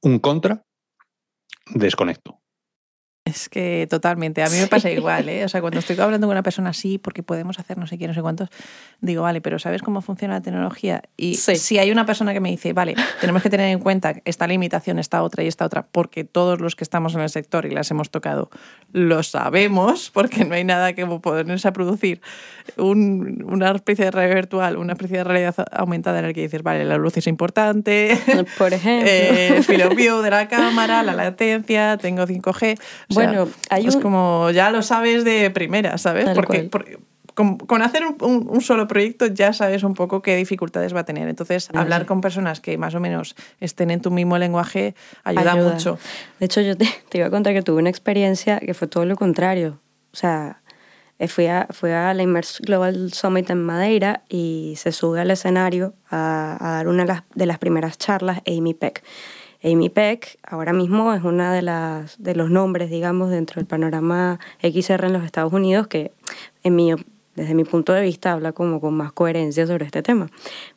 un contra, desconecto. Es que totalmente, a mí me pasa igual, ¿eh? O sea, cuando estoy hablando con una persona así, porque podemos hacer no sé qué, no sé cuántos, digo, vale, pero ¿sabes cómo funciona la tecnología? Y si hay una persona que me dice, vale, tenemos que tener en cuenta esta limitación, esta otra y esta otra, porque todos los que estamos en el sector y las hemos tocado lo sabemos, porque no hay nada que ponerse a producir una especie de realidad virtual, una especie de realidad aumentada en la que dices, vale, la luz es importante, por ejemplo, eh, el field of view de la cámara, la latencia, tengo 5G bueno, es como ya lo sabes de primera, ¿sabes? porque, con, hacer un, solo proyecto ya sabes un poco qué dificultades va a tener. Entonces, hablar con personas que más o menos estén en tu mismo lenguaje ayuda, mucho. De hecho, yo te, iba a contar que tuve una experiencia que fue todo lo contrario. O sea, eh, fui a, fui a la Immerse Global Summit en Madeira y se sube al escenario a, a dar una de las primeras charlas Amy Peck. Amy Peck ahora mismo es una de las de los nombres, digamos, dentro del panorama XR en los Estados Unidos que en mi, desde mi punto de vista habla como con más coherencia sobre este tema.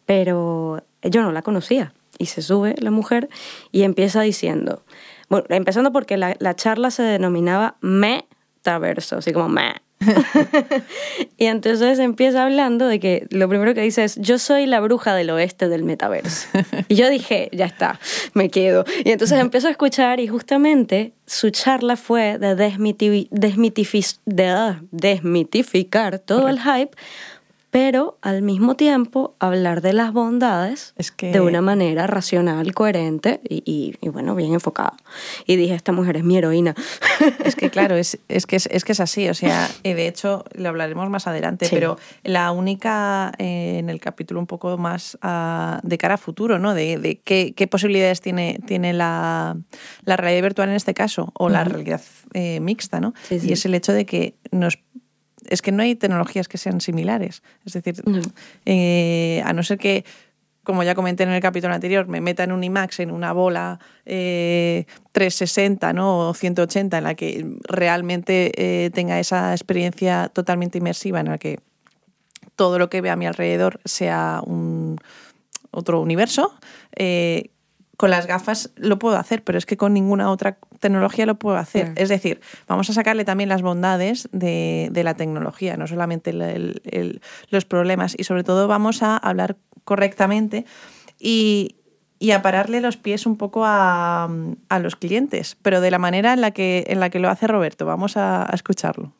Pero yo no la conocía y se sube la mujer y empieza diciendo, bueno, empezando porque la, la charla se denominaba Metaverso, así como me y entonces empieza hablando de que lo primero que dice es, yo soy la bruja del oeste del metaverso. y yo dije, ya está, me quedo. Y entonces empiezo a escuchar y justamente su charla fue de, desmitificar todo el hype pero al mismo tiempo hablar de las bondades de una manera racional, coherente y, bueno, bien enfocada. Y dije, esta mujer es mi heroína. Es que claro, es, es, que, es, que es así, o sea, de hecho lo hablaremos más adelante, pero la única eh, en el capítulo un poco más ah, de cara a futuro, ¿no? De, qué, posibilidades tiene, tiene la, realidad virtual en este caso, o la realidad eh, mixta, ¿no? Y es el hecho de que nos es que no hay tecnologías que sean similares. Es decir, eh, a no ser que, como ya comenté en el capítulo anterior, me meta en un IMAX, en una bola 360 eh, ¿no? o 180, en la que realmente eh, tenga esa experiencia totalmente inmersiva, en la que todo lo que ve a mi alrededor sea un otro universo con las gafas lo puedo hacer, pero es que con ninguna otra tecnología lo puedo hacer. Es decir, vamos a sacarle también las bondades de, la tecnología, no solamente los problemas, y sobre todo vamos a hablar correctamente y, a pararle los pies un poco a, los clientes, pero de la manera en la que, en la que lo hace Roberto. Vamos a escucharlo.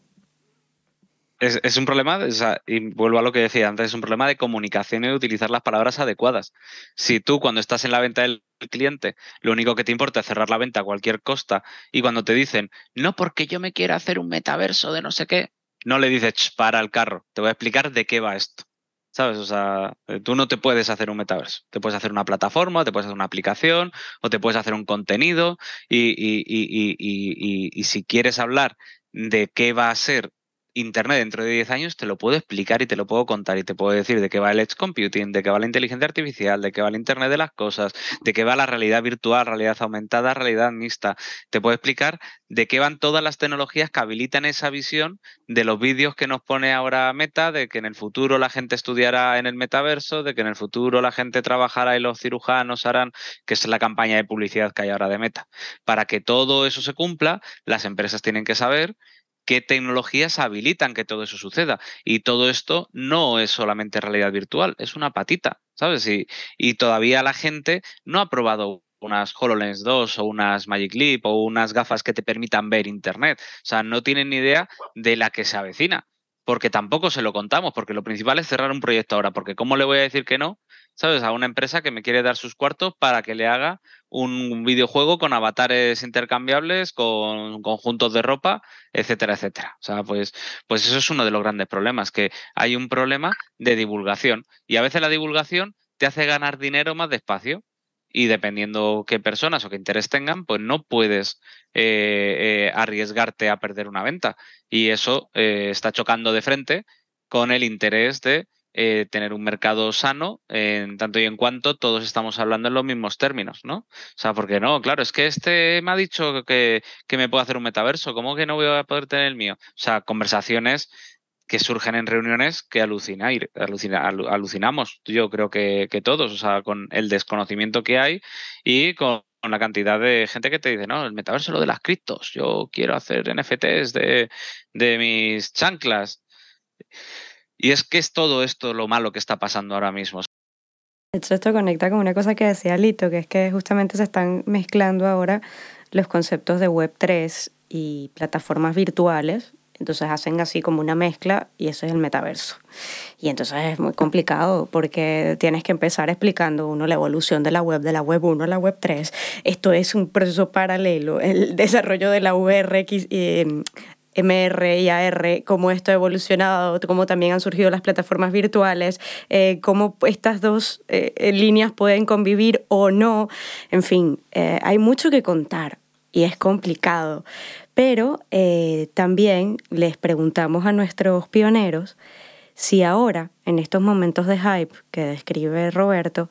Es, un problema, y vuelvo a lo que decía antes, es un problema de comunicación y de utilizar las palabras adecuadas. Si tú cuando estás en la venta del cliente, lo único que te importa es cerrar la venta a cualquier costa, y cuando te dicen, no porque yo me quiera hacer un metaverso de no sé qué, no le dices, para el carro, te voy a explicar de qué va esto. ¿Sabes? O sea, eh, tú no te puedes hacer un metaverso. Te puedes hacer una plataforma, te puedes hacer una aplicación, o te puedes hacer un contenido, y, y si quieres hablar de qué va a ser Internet dentro de 10 años te lo puedo explicar y te lo puedo contar y te puedo decir de qué va el edge computing, de qué va la inteligencia artificial, de qué va el Internet de las cosas, de qué va la realidad virtual, realidad aumentada, realidad mixta. Te puedo explicar de qué van todas las tecnologías que habilitan esa visión de los vídeos que nos pone ahora Meta, de que en el futuro la gente estudiará en el metaverso, de que en el futuro la gente trabajará y los cirujanos harán, que es la campaña de publicidad que hay ahora de Meta. Para que todo eso se cumpla, las empresas tienen que saber qué tecnologías habilitan que todo eso suceda. Y todo esto no es solamente realidad virtual, es una patita, ¿sabes? Y, y todavía la gente no ha probado unas HoloLens 2 o unas Magic Leap o unas gafas que te permitan ver Internet. O sea, no tienen ni idea de la que se avecina, porque tampoco se lo contamos, porque lo principal es cerrar un proyecto ahora, porque ¿cómo le voy a decir que no? ¿Sabes? A una empresa que me quiere dar sus cuartos para que le haga un videojuego con avatares intercambiables, con conjuntos de ropa, etcétera, etcétera. O sea, pues, pues eso es uno de los grandes problemas, que hay un problema de divulgación. Y a veces la divulgación te hace ganar dinero más despacio. Y dependiendo qué personas o qué interés tengan, pues no puedes eh, eh, arriesgarte a perder una venta. Y eso eh, está chocando de frente con el interés de eh, tener un mercado sano en tanto y en cuanto todos estamos hablando en los mismos términos, ¿no? O sea, porque no, claro, es que este me ha dicho que, me puedo hacer un metaverso, ¿cómo que no voy a poder tener el mío? O sea, conversaciones que surgen en reuniones que alucina, alucinamos, yo creo que, todos, o sea, con el desconocimiento que hay y con la cantidad de gente que te dice, no, el metaverso es lo de las criptos, yo quiero hacer NFTs de, de mis chanclas. Y es que es todo esto lo malo que está pasando ahora mismo. De hecho, esto conecta con una cosa que decía Lito, que es que justamente se están mezclando ahora los conceptos de Web3 y plataformas virtuales. Entonces hacen así como una mezcla y eso es el metaverso. Y entonces es muy complicado porque tienes que empezar explicando uno la evolución de la web, de la web 1 a la web 3. Esto es un proceso paralelo, el desarrollo de la VRX, eh, MR y AR, cómo esto ha evolucionado, cómo también han surgido las plataformas virtuales, eh, cómo estas dos eh, líneas pueden convivir o no. En fin, eh, hay mucho que contar y es complicado. Pero también les preguntamos a nuestros pioneros si ahora, en estos momentos de hype que describe Roberto,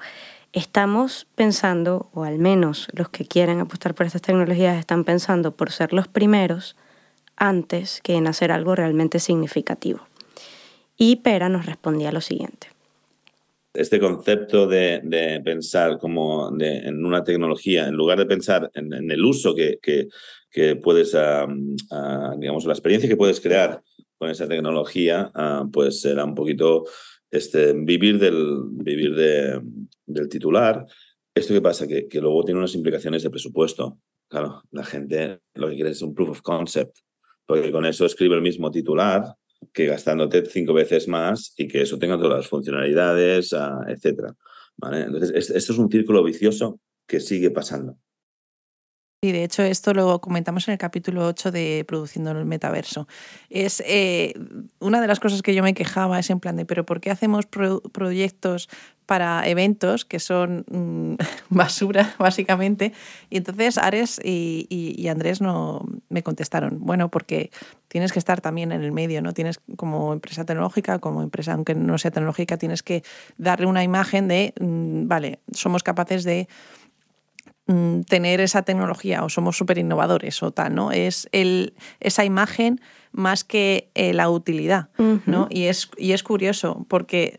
estamos pensando, o al menos los que quieren apostar por estas tecnologías están pensando por ser los primeros, antes que en hacer algo realmente significativo. Y Pera nos respondía lo siguiente. Este concepto de, pensar como en una tecnología, en lugar de pensar en, el uso que, puedes, digamos, la experiencia que puedes crear con esa tecnología, ah, pues será un poquito este, vivir, del, vivir del titular. ¿Esto qué pasa? Que, que luego tiene unas implicaciones de presupuesto. Claro, la gente lo que quiere es un proof of concept porque con eso escribe el mismo titular que gastándote cinco veces más y que eso tenga todas las funcionalidades, ah, etc. ¿Vale? Entonces, esto es un círculo vicioso que sigue pasando. Y de hecho esto lo comentamos en el capítulo 8 de Produciendo el Metaverso. Es eh, una de las cosas que yo me quejaba es en plan de, pero ¿por qué hacemos proyectos para eventos que son mm, basura, básicamente? Y entonces Ares y, Andrés no me contestaron, bueno, porque tienes que estar también en el medio, ¿no? Tienes como empresa tecnológica, como empresa, aunque no sea tecnológica, tienes que darle una imagen de, mm, vale, somos capaces de Mm, tener esa tecnología o somos súper innovadores o tal, ¿no? Es el, esa imagen más que eh, la utilidad, ¿no? Y es, y es curioso porque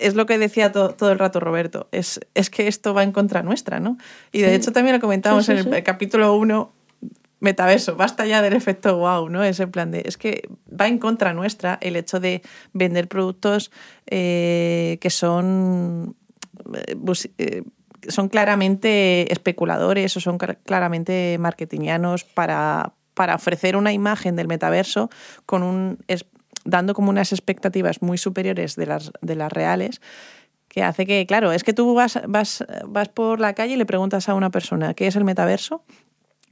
es lo que decía todo el rato Roberto, es, es que esto va en contra nuestra, ¿no? Y de hecho también lo comentamos en el capítulo 1, metaverso, basta ya del efecto wow, ¿no? Es en plan de, es que va en contra nuestra el hecho de vender productos eh, que son eh, son claramente especuladores o son claramente marketingianos para, para ofrecer una imagen del metaverso con un, dando como unas expectativas muy superiores de las, de las reales que hace que, claro, es que tú vas, vas, vas por la calle y le preguntas a una persona qué es el metaverso,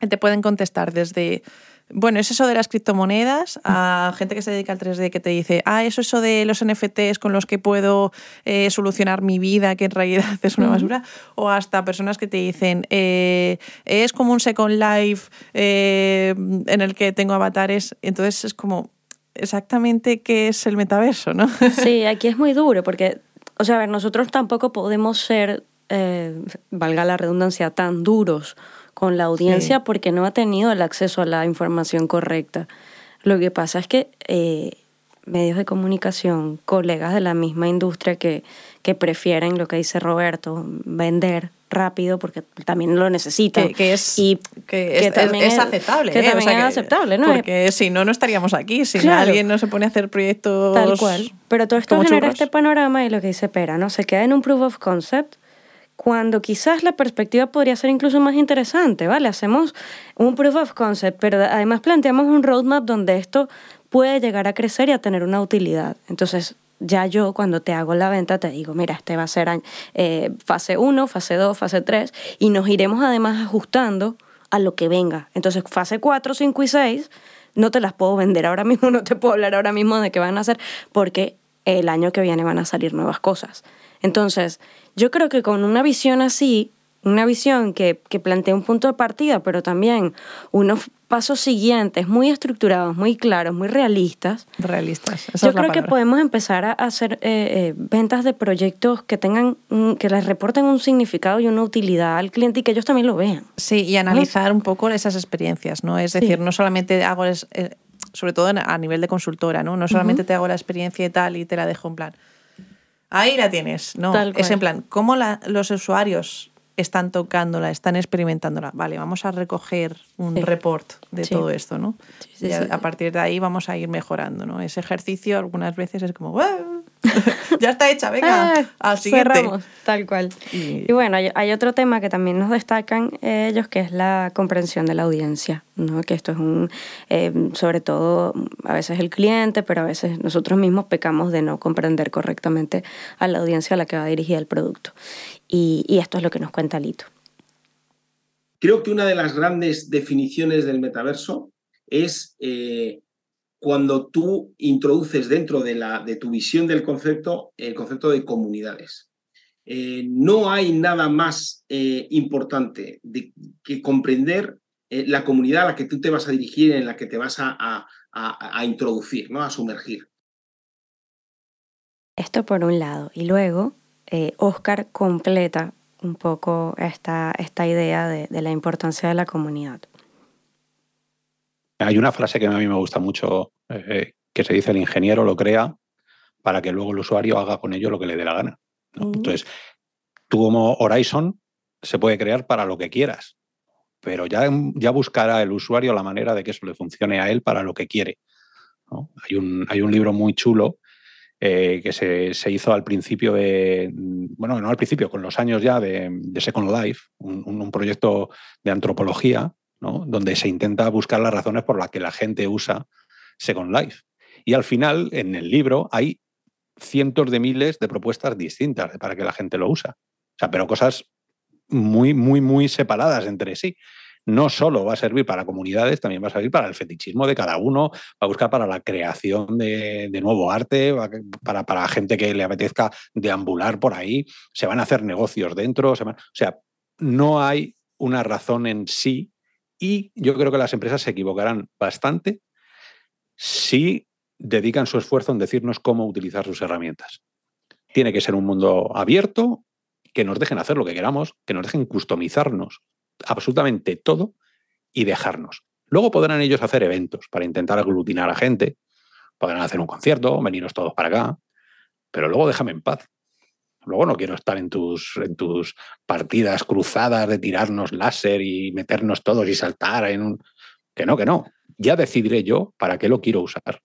y te pueden contestar desde bueno, es eso de las criptomonedas, a gente que se dedica al 3D que te dice, ah, eso eso de los NFTs con los que puedo eh, solucionar mi vida, que en realidad es una basura, o hasta personas que te dicen, eh, es como un Second Life eh, en el que tengo avatares, entonces es como, exactamente qué es el metaverso, ¿no? Sí, aquí es muy duro porque, o sea, a ver, nosotros tampoco podemos ser, eh, valga la redundancia, tan duros con la audiencia porque no ha tenido el acceso a la información correcta. Lo que pasa es que eh, medios de comunicación, colegas de la misma industria que, que prefieren lo que dice Roberto, vender rápido porque también lo necesitan. Que, es, y que, es, también es, aceptable. Que ¿eh? también es aceptable, ¿no? Porque si no, no estaríamos aquí. Si alguien no se pone a hacer proyectos. Tal cual. Pero todo esto genera este panorama y lo que dice Pera, ¿no? Se queda en un proof of concept cuando quizás la perspectiva podría ser incluso más interesante, ¿vale? Hacemos un proof of concept, pero además planteamos un roadmap donde esto puede llegar a crecer y a tener una utilidad. Entonces, ya yo cuando te hago la venta te digo, mira, este va a ser eh, fase 1, fase 2, fase 3, y nos iremos además ajustando a lo que venga. Entonces, fase 4, 5 y 6, no te las puedo vender ahora mismo, no te puedo hablar ahora mismo de qué van a hacer, porque el año que viene van a salir nuevas cosas. Entonces, yo creo que con una visión así, una visión que, que plantea un punto de partida, pero también unos pasos siguientes muy estructurados, muy claros, muy realistas. Realistas. yo creo que podemos empezar a hacer eh, eh, ventas de proyectos que tengan, que les reporten un significado y una utilidad al cliente y que ellos también lo vean. Sí, y analizar un poco esas experiencias, ¿no? Es decir, no solamente hago, eh, sobre todo a nivel de consultora, ¿no? No solamente te hago la experiencia y tal y te la dejo en plan Ahí la tienes, ¿no? es en plan, ¿cómo los usuarios están tocándola, están experimentándola? Vale, vamos a recoger un report de todo esto, ¿no? y a, partir de ahí vamos a ir mejorando, ¿no? Ese ejercicio algunas veces es como, ya está hecha, venga, ah, al siguiente. Cerramos, tal cual. Y, bueno, hay, otro tema que también nos destacan ellos, que es la comprensión de la audiencia, ¿no? Que esto es un, eh, sobre todo, a veces el cliente, pero a veces nosotros mismos pecamos de no comprender correctamente a la audiencia a la que va dirigida el producto. Y, y esto es lo que nos cuenta Lito. Creo que una de las grandes definiciones del metaverso es eh, cuando tú introduces dentro de, la, de tu visión del concepto el concepto de comunidades. Eh, no hay nada más eh, importante que comprender la comunidad a la que tú te vas a dirigir, en la que te vas a, introducir, ¿no? a sumergir. Esto por un lado. Y luego, Oscar completa un poco esta, esta idea de, de la importancia de la comunidad. Hay una frase que a mí me gusta mucho, eh, que se dice el ingeniero lo crea para que luego el usuario haga con ello lo que le dé la gana. Entonces, tú como Horizon se puede crear para lo que quieras, pero ya, ya buscará el usuario la manera de que eso le funcione a él para lo que quiere. Hay, un, hay un libro muy chulo eh, que se, hizo al principio de, bueno, no al principio, con los años ya de, Second Life, un, proyecto de antropología donde se intenta buscar las razones por las que la gente usa Second Life. Y al final, en el libro, hay cientos de miles de propuestas distintas para que la gente lo usa. O sea, pero cosas muy, muy, muy separadas entre sí. No solo va a servir para comunidades, también va a servir para el fetichismo de cada uno, va a buscar para la creación de, nuevo arte, para, para gente que le apetezca deambular por ahí, se van a hacer negocios dentro, o sea, no hay una razón en sí y yo creo que las empresas se equivocarán bastante si dedican su esfuerzo en decirnos cómo utilizar sus herramientas. Tiene que ser un mundo abierto, que nos dejen hacer lo que queramos, que nos dejen customizarnos absolutamente todo y dejarnos. Luego podrán ellos hacer eventos para intentar aglutinar a gente, podrán hacer un concierto, veniros todos para acá, pero luego déjame en paz. Luego no quiero estar en tus, en tus partidas cruzadas de tirarnos láser y meternos todos y saltar en un... Que no, que no. Ya decidiré yo para qué lo quiero usar.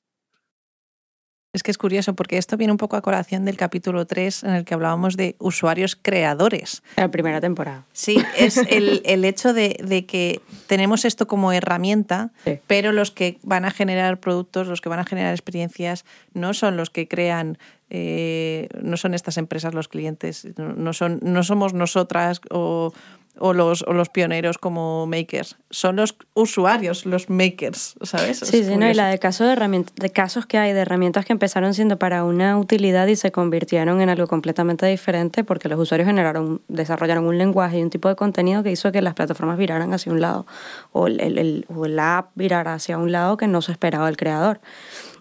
Es que es curioso porque esto viene un poco a colación del capítulo 3 en el que hablábamos de usuarios creadores. La primera temporada. Sí, es el, hecho de, que tenemos esto como herramienta, pero los que van a generar productos, los que van a generar experiencias, no son los que crean eh, no son estas empresas los clientes, no, son, no somos nosotras o, o, los, o los pioneros como makers, son los usuarios los makers, ¿sabes? Sí, sí, no, y la de, caso de, de casos que hay de herramientas que empezaron siendo para una utilidad y se convirtieron en algo completamente diferente porque los usuarios generaron, desarrollaron un lenguaje y un tipo de contenido que hizo que las plataformas viraran hacia un lado o, el, el, o la app virara hacia un lado que no se esperaba el creador.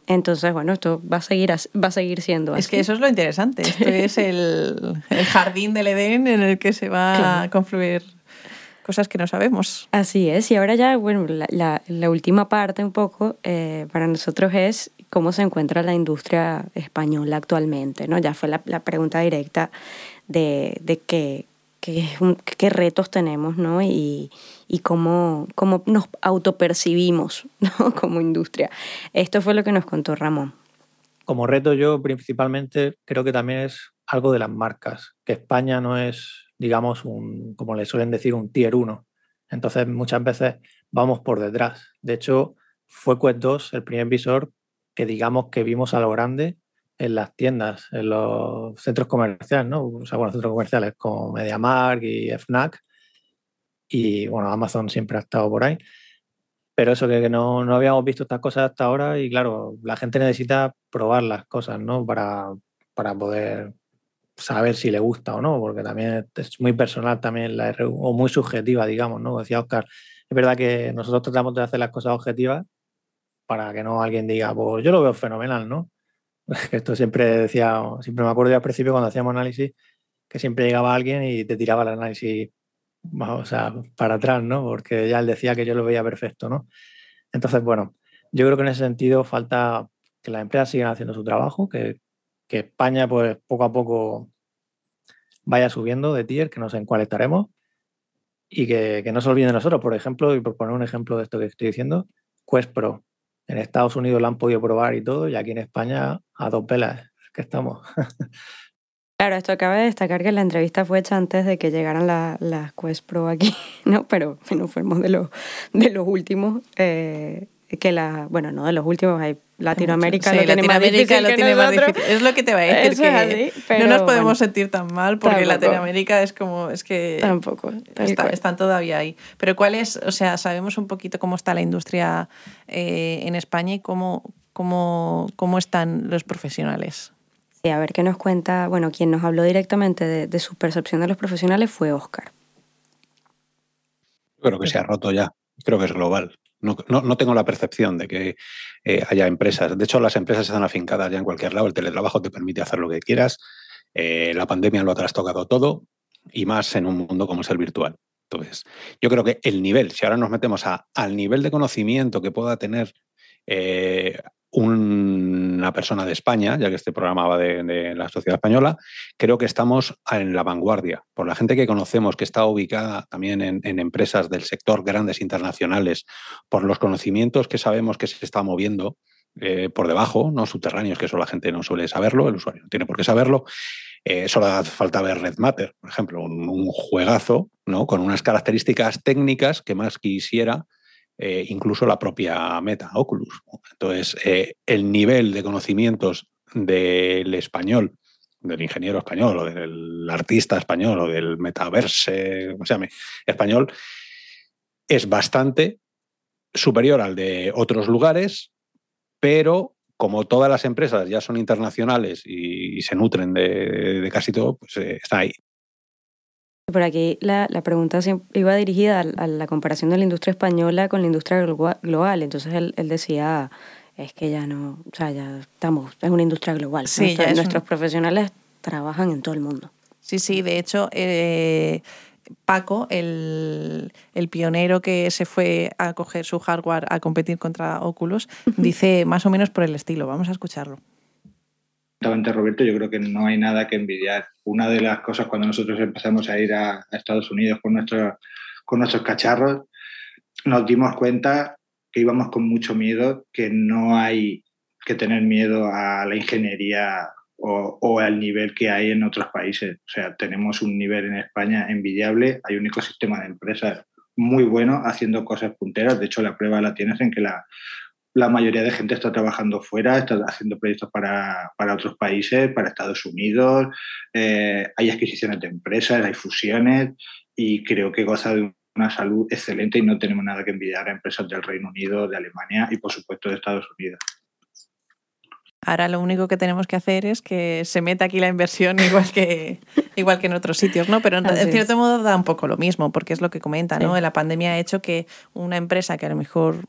Entonces, bueno, esto va a seguir, va a seguir siendo así. Es que eso es lo interesante. Esto es el, jardín del Edén en el que se va a confluir cosas que no sabemos. Así es. Y ahora ya, bueno, la, la, última parte un poco eh, para nosotros es cómo se encuentra la industria española actualmente, ¿no? Ya fue la, la pregunta directa de, de qué, qué, qué, retos tenemos, ¿no? Y, y cómo, cómo nos autopercibimos, ¿no? Como industria. Esto fue lo que nos contó Ramón. Como reto yo principalmente creo que también es algo de las marcas, que España no es, digamos, un, como le suelen decir, un tier 1. Entonces muchas veces vamos por detrás. De hecho, fue Quest 2 el primer visor que digamos que vimos a lo grande en las tiendas, en los centros comerciales, ¿no? O sea, bueno, centros comerciales como MediaMark y FNAC. Y bueno, Amazon siempre ha estado por ahí. Pero eso, que, no, no, habíamos visto estas cosas hasta ahora y claro, la gente necesita probar las cosas, ¿no? Para, para poder saber si le gusta o no, porque también es muy personal también la o muy subjetiva, digamos, ¿no? Decía Oscar, es verdad que nosotros tratamos de hacer las cosas objetivas, para que no alguien diga, pues yo lo veo fenomenal, ¿no? Esto siempre decía, siempre me acuerdo al principio cuando hacíamos análisis, que siempre llegaba alguien y te tiraba el análisis o sea, para atrás, ¿no? Porque ya él decía que yo lo veía perfecto, ¿no? Entonces, bueno, yo creo que en ese sentido falta que las empresas sigan haciendo su trabajo, que, que España, pues poco a poco vaya subiendo de tier, que no sé en cuál estaremos, y que, que no se olviden de nosotros. Por ejemplo, y por poner un ejemplo de esto que estoy diciendo, Quest Pro. En Estados Unidos la han podido probar y todo, y aquí en España a dos pelas que estamos. Claro, esto acaba de destacar que la entrevista fue hecha antes de que llegaran las Quest Pro aquí, ¿no? Pero bueno, fuimos de los, de los últimos. Eh, que la, bueno, no de los últimos, hay Latinoamérica, lo, tiene más difícil Es lo que te va a decir, que no nos podemos sentir tan mal porque Latinoamérica es como, es que tampoco, están todavía ahí. Pero ¿cuál es, o sea, sabemos un poquito cómo está la industria eh, en España y cómo, cómo, cómo están los profesionales? Sí, a ver qué nos cuenta, bueno, quien nos habló directamente de, su percepción de los profesionales fue Oscar. Creo que se ha roto ya, creo que es global. No, no, tengo la percepción de que eh, haya empresas. De hecho, las empresas están afincadas ya en cualquier lado. El teletrabajo te permite hacer lo que quieras. Eh, la pandemia lo ha trastocado todo y más en un mundo como es el virtual. Entonces, yo creo que el nivel, si ahora nos metemos a, al nivel de conocimiento que pueda tener eh, una persona de España, ya que este programa va de, la sociedad española, creo que estamos en la vanguardia. Por la gente que conocemos, que está ubicada también en, empresas del sector grandes internacionales, por los conocimientos que sabemos que se está moviendo eh, por debajo, no subterráneos, que eso la gente no suele saberlo, el usuario no tiene por qué saberlo. Eh, solo hace falta ver Red Matter, por ejemplo, un, un juegazo ¿no? con unas características técnicas que más quisiera eh, incluso la propia Meta, Oculus. Entonces, eh, el nivel de conocimientos del español, del ingeniero español o del artista español o del metaverse, o sea, español, es bastante superior al de otros lugares, pero como todas las empresas ya son internacionales y, se nutren de, casi todo, pues eh, está ahí. Por aquí la, la pregunta iba dirigida a, la comparación de la industria española con la industria global. Entonces él, él decía, es que ya no, o sea, ya estamos, es una industria global. Sí, Nuestros profesionales trabajan en todo el mundo. Sí, sí, de hecho, eh, Paco, el, el, pionero que se fue a coger su hardware a competir contra Oculus, dice más o menos por el estilo. Vamos a escucharlo. Roberto, yo creo que no hay nada que envidiar. Una de las cosas cuando nosotros empezamos a ir a, Estados Unidos con, nuestro, con nuestros cacharros, nos dimos cuenta que íbamos con mucho miedo, que no hay que tener miedo a la ingeniería o, o, al nivel que hay en otros países. O sea, tenemos un nivel en España envidiable, hay un ecosistema de empresas muy bueno haciendo cosas punteras. De hecho, la prueba la tienes en que la, la mayoría de gente está trabajando fuera, está haciendo proyectos para, otros países, para Estados Unidos, eh, hay adquisiciones de empresas, hay fusiones y creo que goza de una salud excelente y no tenemos nada que envidiar a empresas del Reino Unido, de Alemania y por supuesto de Estados Unidos. Ahora lo único que tenemos que hacer es que se meta aquí la inversión igual que, igual que en otros sitios, ¿no? Pero en, cierto modo da un poco lo mismo, porque es lo que comenta, ¿no? La pandemia ha hecho que una empresa que a lo mejor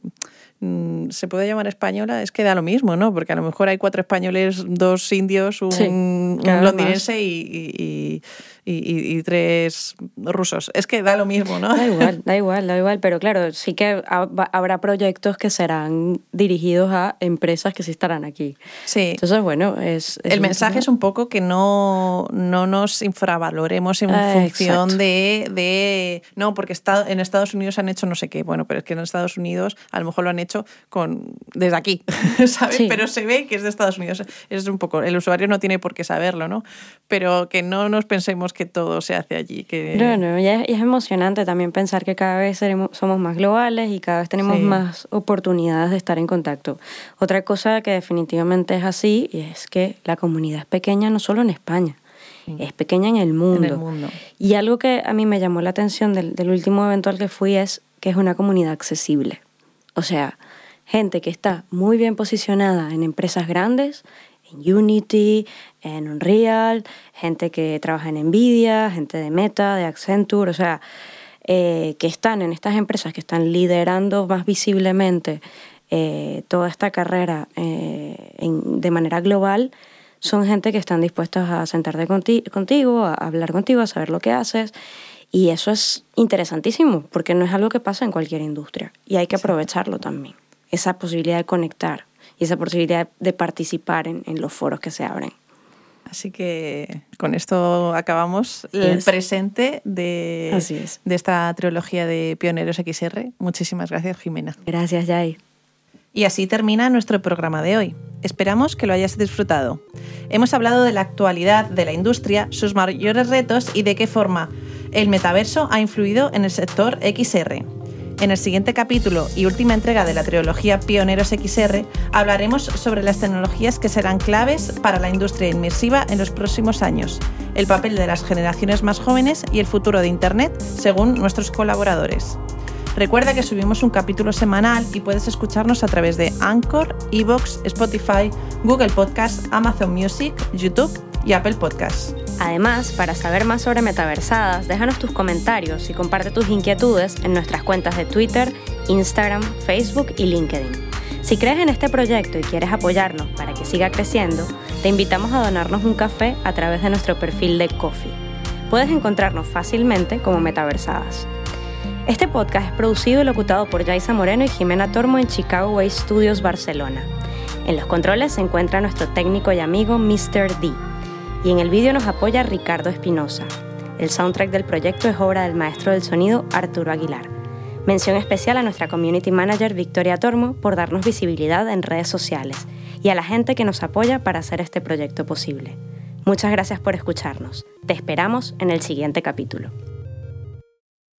mm, se puede llamar española, es que da lo mismo, ¿no? Porque a lo mejor hay cuatro españoles, dos indios, un, londinense y, y, tres rusos. Es que da lo mismo, ¿no? Da igual, da igual, da igual, pero claro, sí que habrá proyectos que serán dirigidos a empresas que sí estarán aquí. Sí. Entonces, bueno, es... El mensaje es un poco que no, no nos infravaloremos en ah, función de, de, No, porque en Estados Unidos han hecho no sé qué. Bueno, pero es que en Estados Unidos a lo mejor lo han hecho con desde aquí, ¿sabes? Pero se ve que es de Estados Unidos. Es un poco... El usuario no tiene por qué saberlo, ¿no? Pero que no nos pensemos que todo se hace allí. Que... No, no, y es, emocionante también pensar que cada vez somos más globales y cada vez tenemos más oportunidades de estar en contacto. Otra cosa que definitivamente es así es que la comunidad es pequeña no solo en España, es pequeña en el, mundo. en el mundo. Y algo que a mí me llamó la atención del, del último evento al que fui es que es una comunidad accesible. O sea, gente que está muy bien posicionada en empresas grandes en Unity, en Unreal, gente que trabaja en Nvidia, gente de Meta, de Accenture, o sea, eh, que están en estas empresas que están liderando más visiblemente eh, toda esta carrera eh, de manera global, son gente que están dispuestos a sentarte contigo, a hablar contigo, a saber lo que haces. Y eso es interesantísimo, porque no es algo que pasa en cualquier industria. Y hay que aprovecharlo también, esa posibilidad de conectar y esa posibilidad de participar en, los foros que se abren. Así que con esto acabamos el presente de, de esta trilogía de Pioneros XR. Muchísimas gracias, Jimena. Gracias, Jai. Y así termina nuestro programa de hoy. Esperamos que lo hayas disfrutado. Hemos hablado de la actualidad de la industria, sus mayores retos y de qué forma el metaverso ha influido en el sector XR. En el siguiente capítulo y última entrega de la trilogía Pioneros XR hablaremos sobre las tecnologías que serán claves para la industria inmersiva en los próximos años, el papel de las generaciones más jóvenes y el futuro de Internet según nuestros colaboradores. Recuerda que subimos un capítulo semanal y puedes escucharnos a través de Anchor, Evox, Spotify, Google Podcast, Amazon Music, YouTube y Apple Podcasts. Además, para saber más sobre Metaversadas, déjanos tus comentarios y comparte tus inquietudes en nuestras cuentas de Twitter, Instagram, Facebook y LinkedIn. Si crees en este proyecto y quieres apoyarnos para que siga creciendo, te invitamos a donarnos un café a través de nuestro perfil de Coffee. Puedes encontrarnos fácilmente como Metaversadas. Este podcast es producido y locutado por Yaisa Moreno y Jimena Tormo en Chicago Way Studios, Barcelona. En los controles se encuentra nuestro técnico y amigo Mr. D y en el vídeo nos apoya Ricardo Espinosa. El soundtrack del proyecto es obra del maestro del sonido Arturo Aguilar. Mención especial a nuestra community manager Victoria Tormo por darnos visibilidad en redes sociales y a la gente que nos apoya para hacer este proyecto posible. Muchas gracias por escucharnos. Te esperamos en el siguiente capítulo.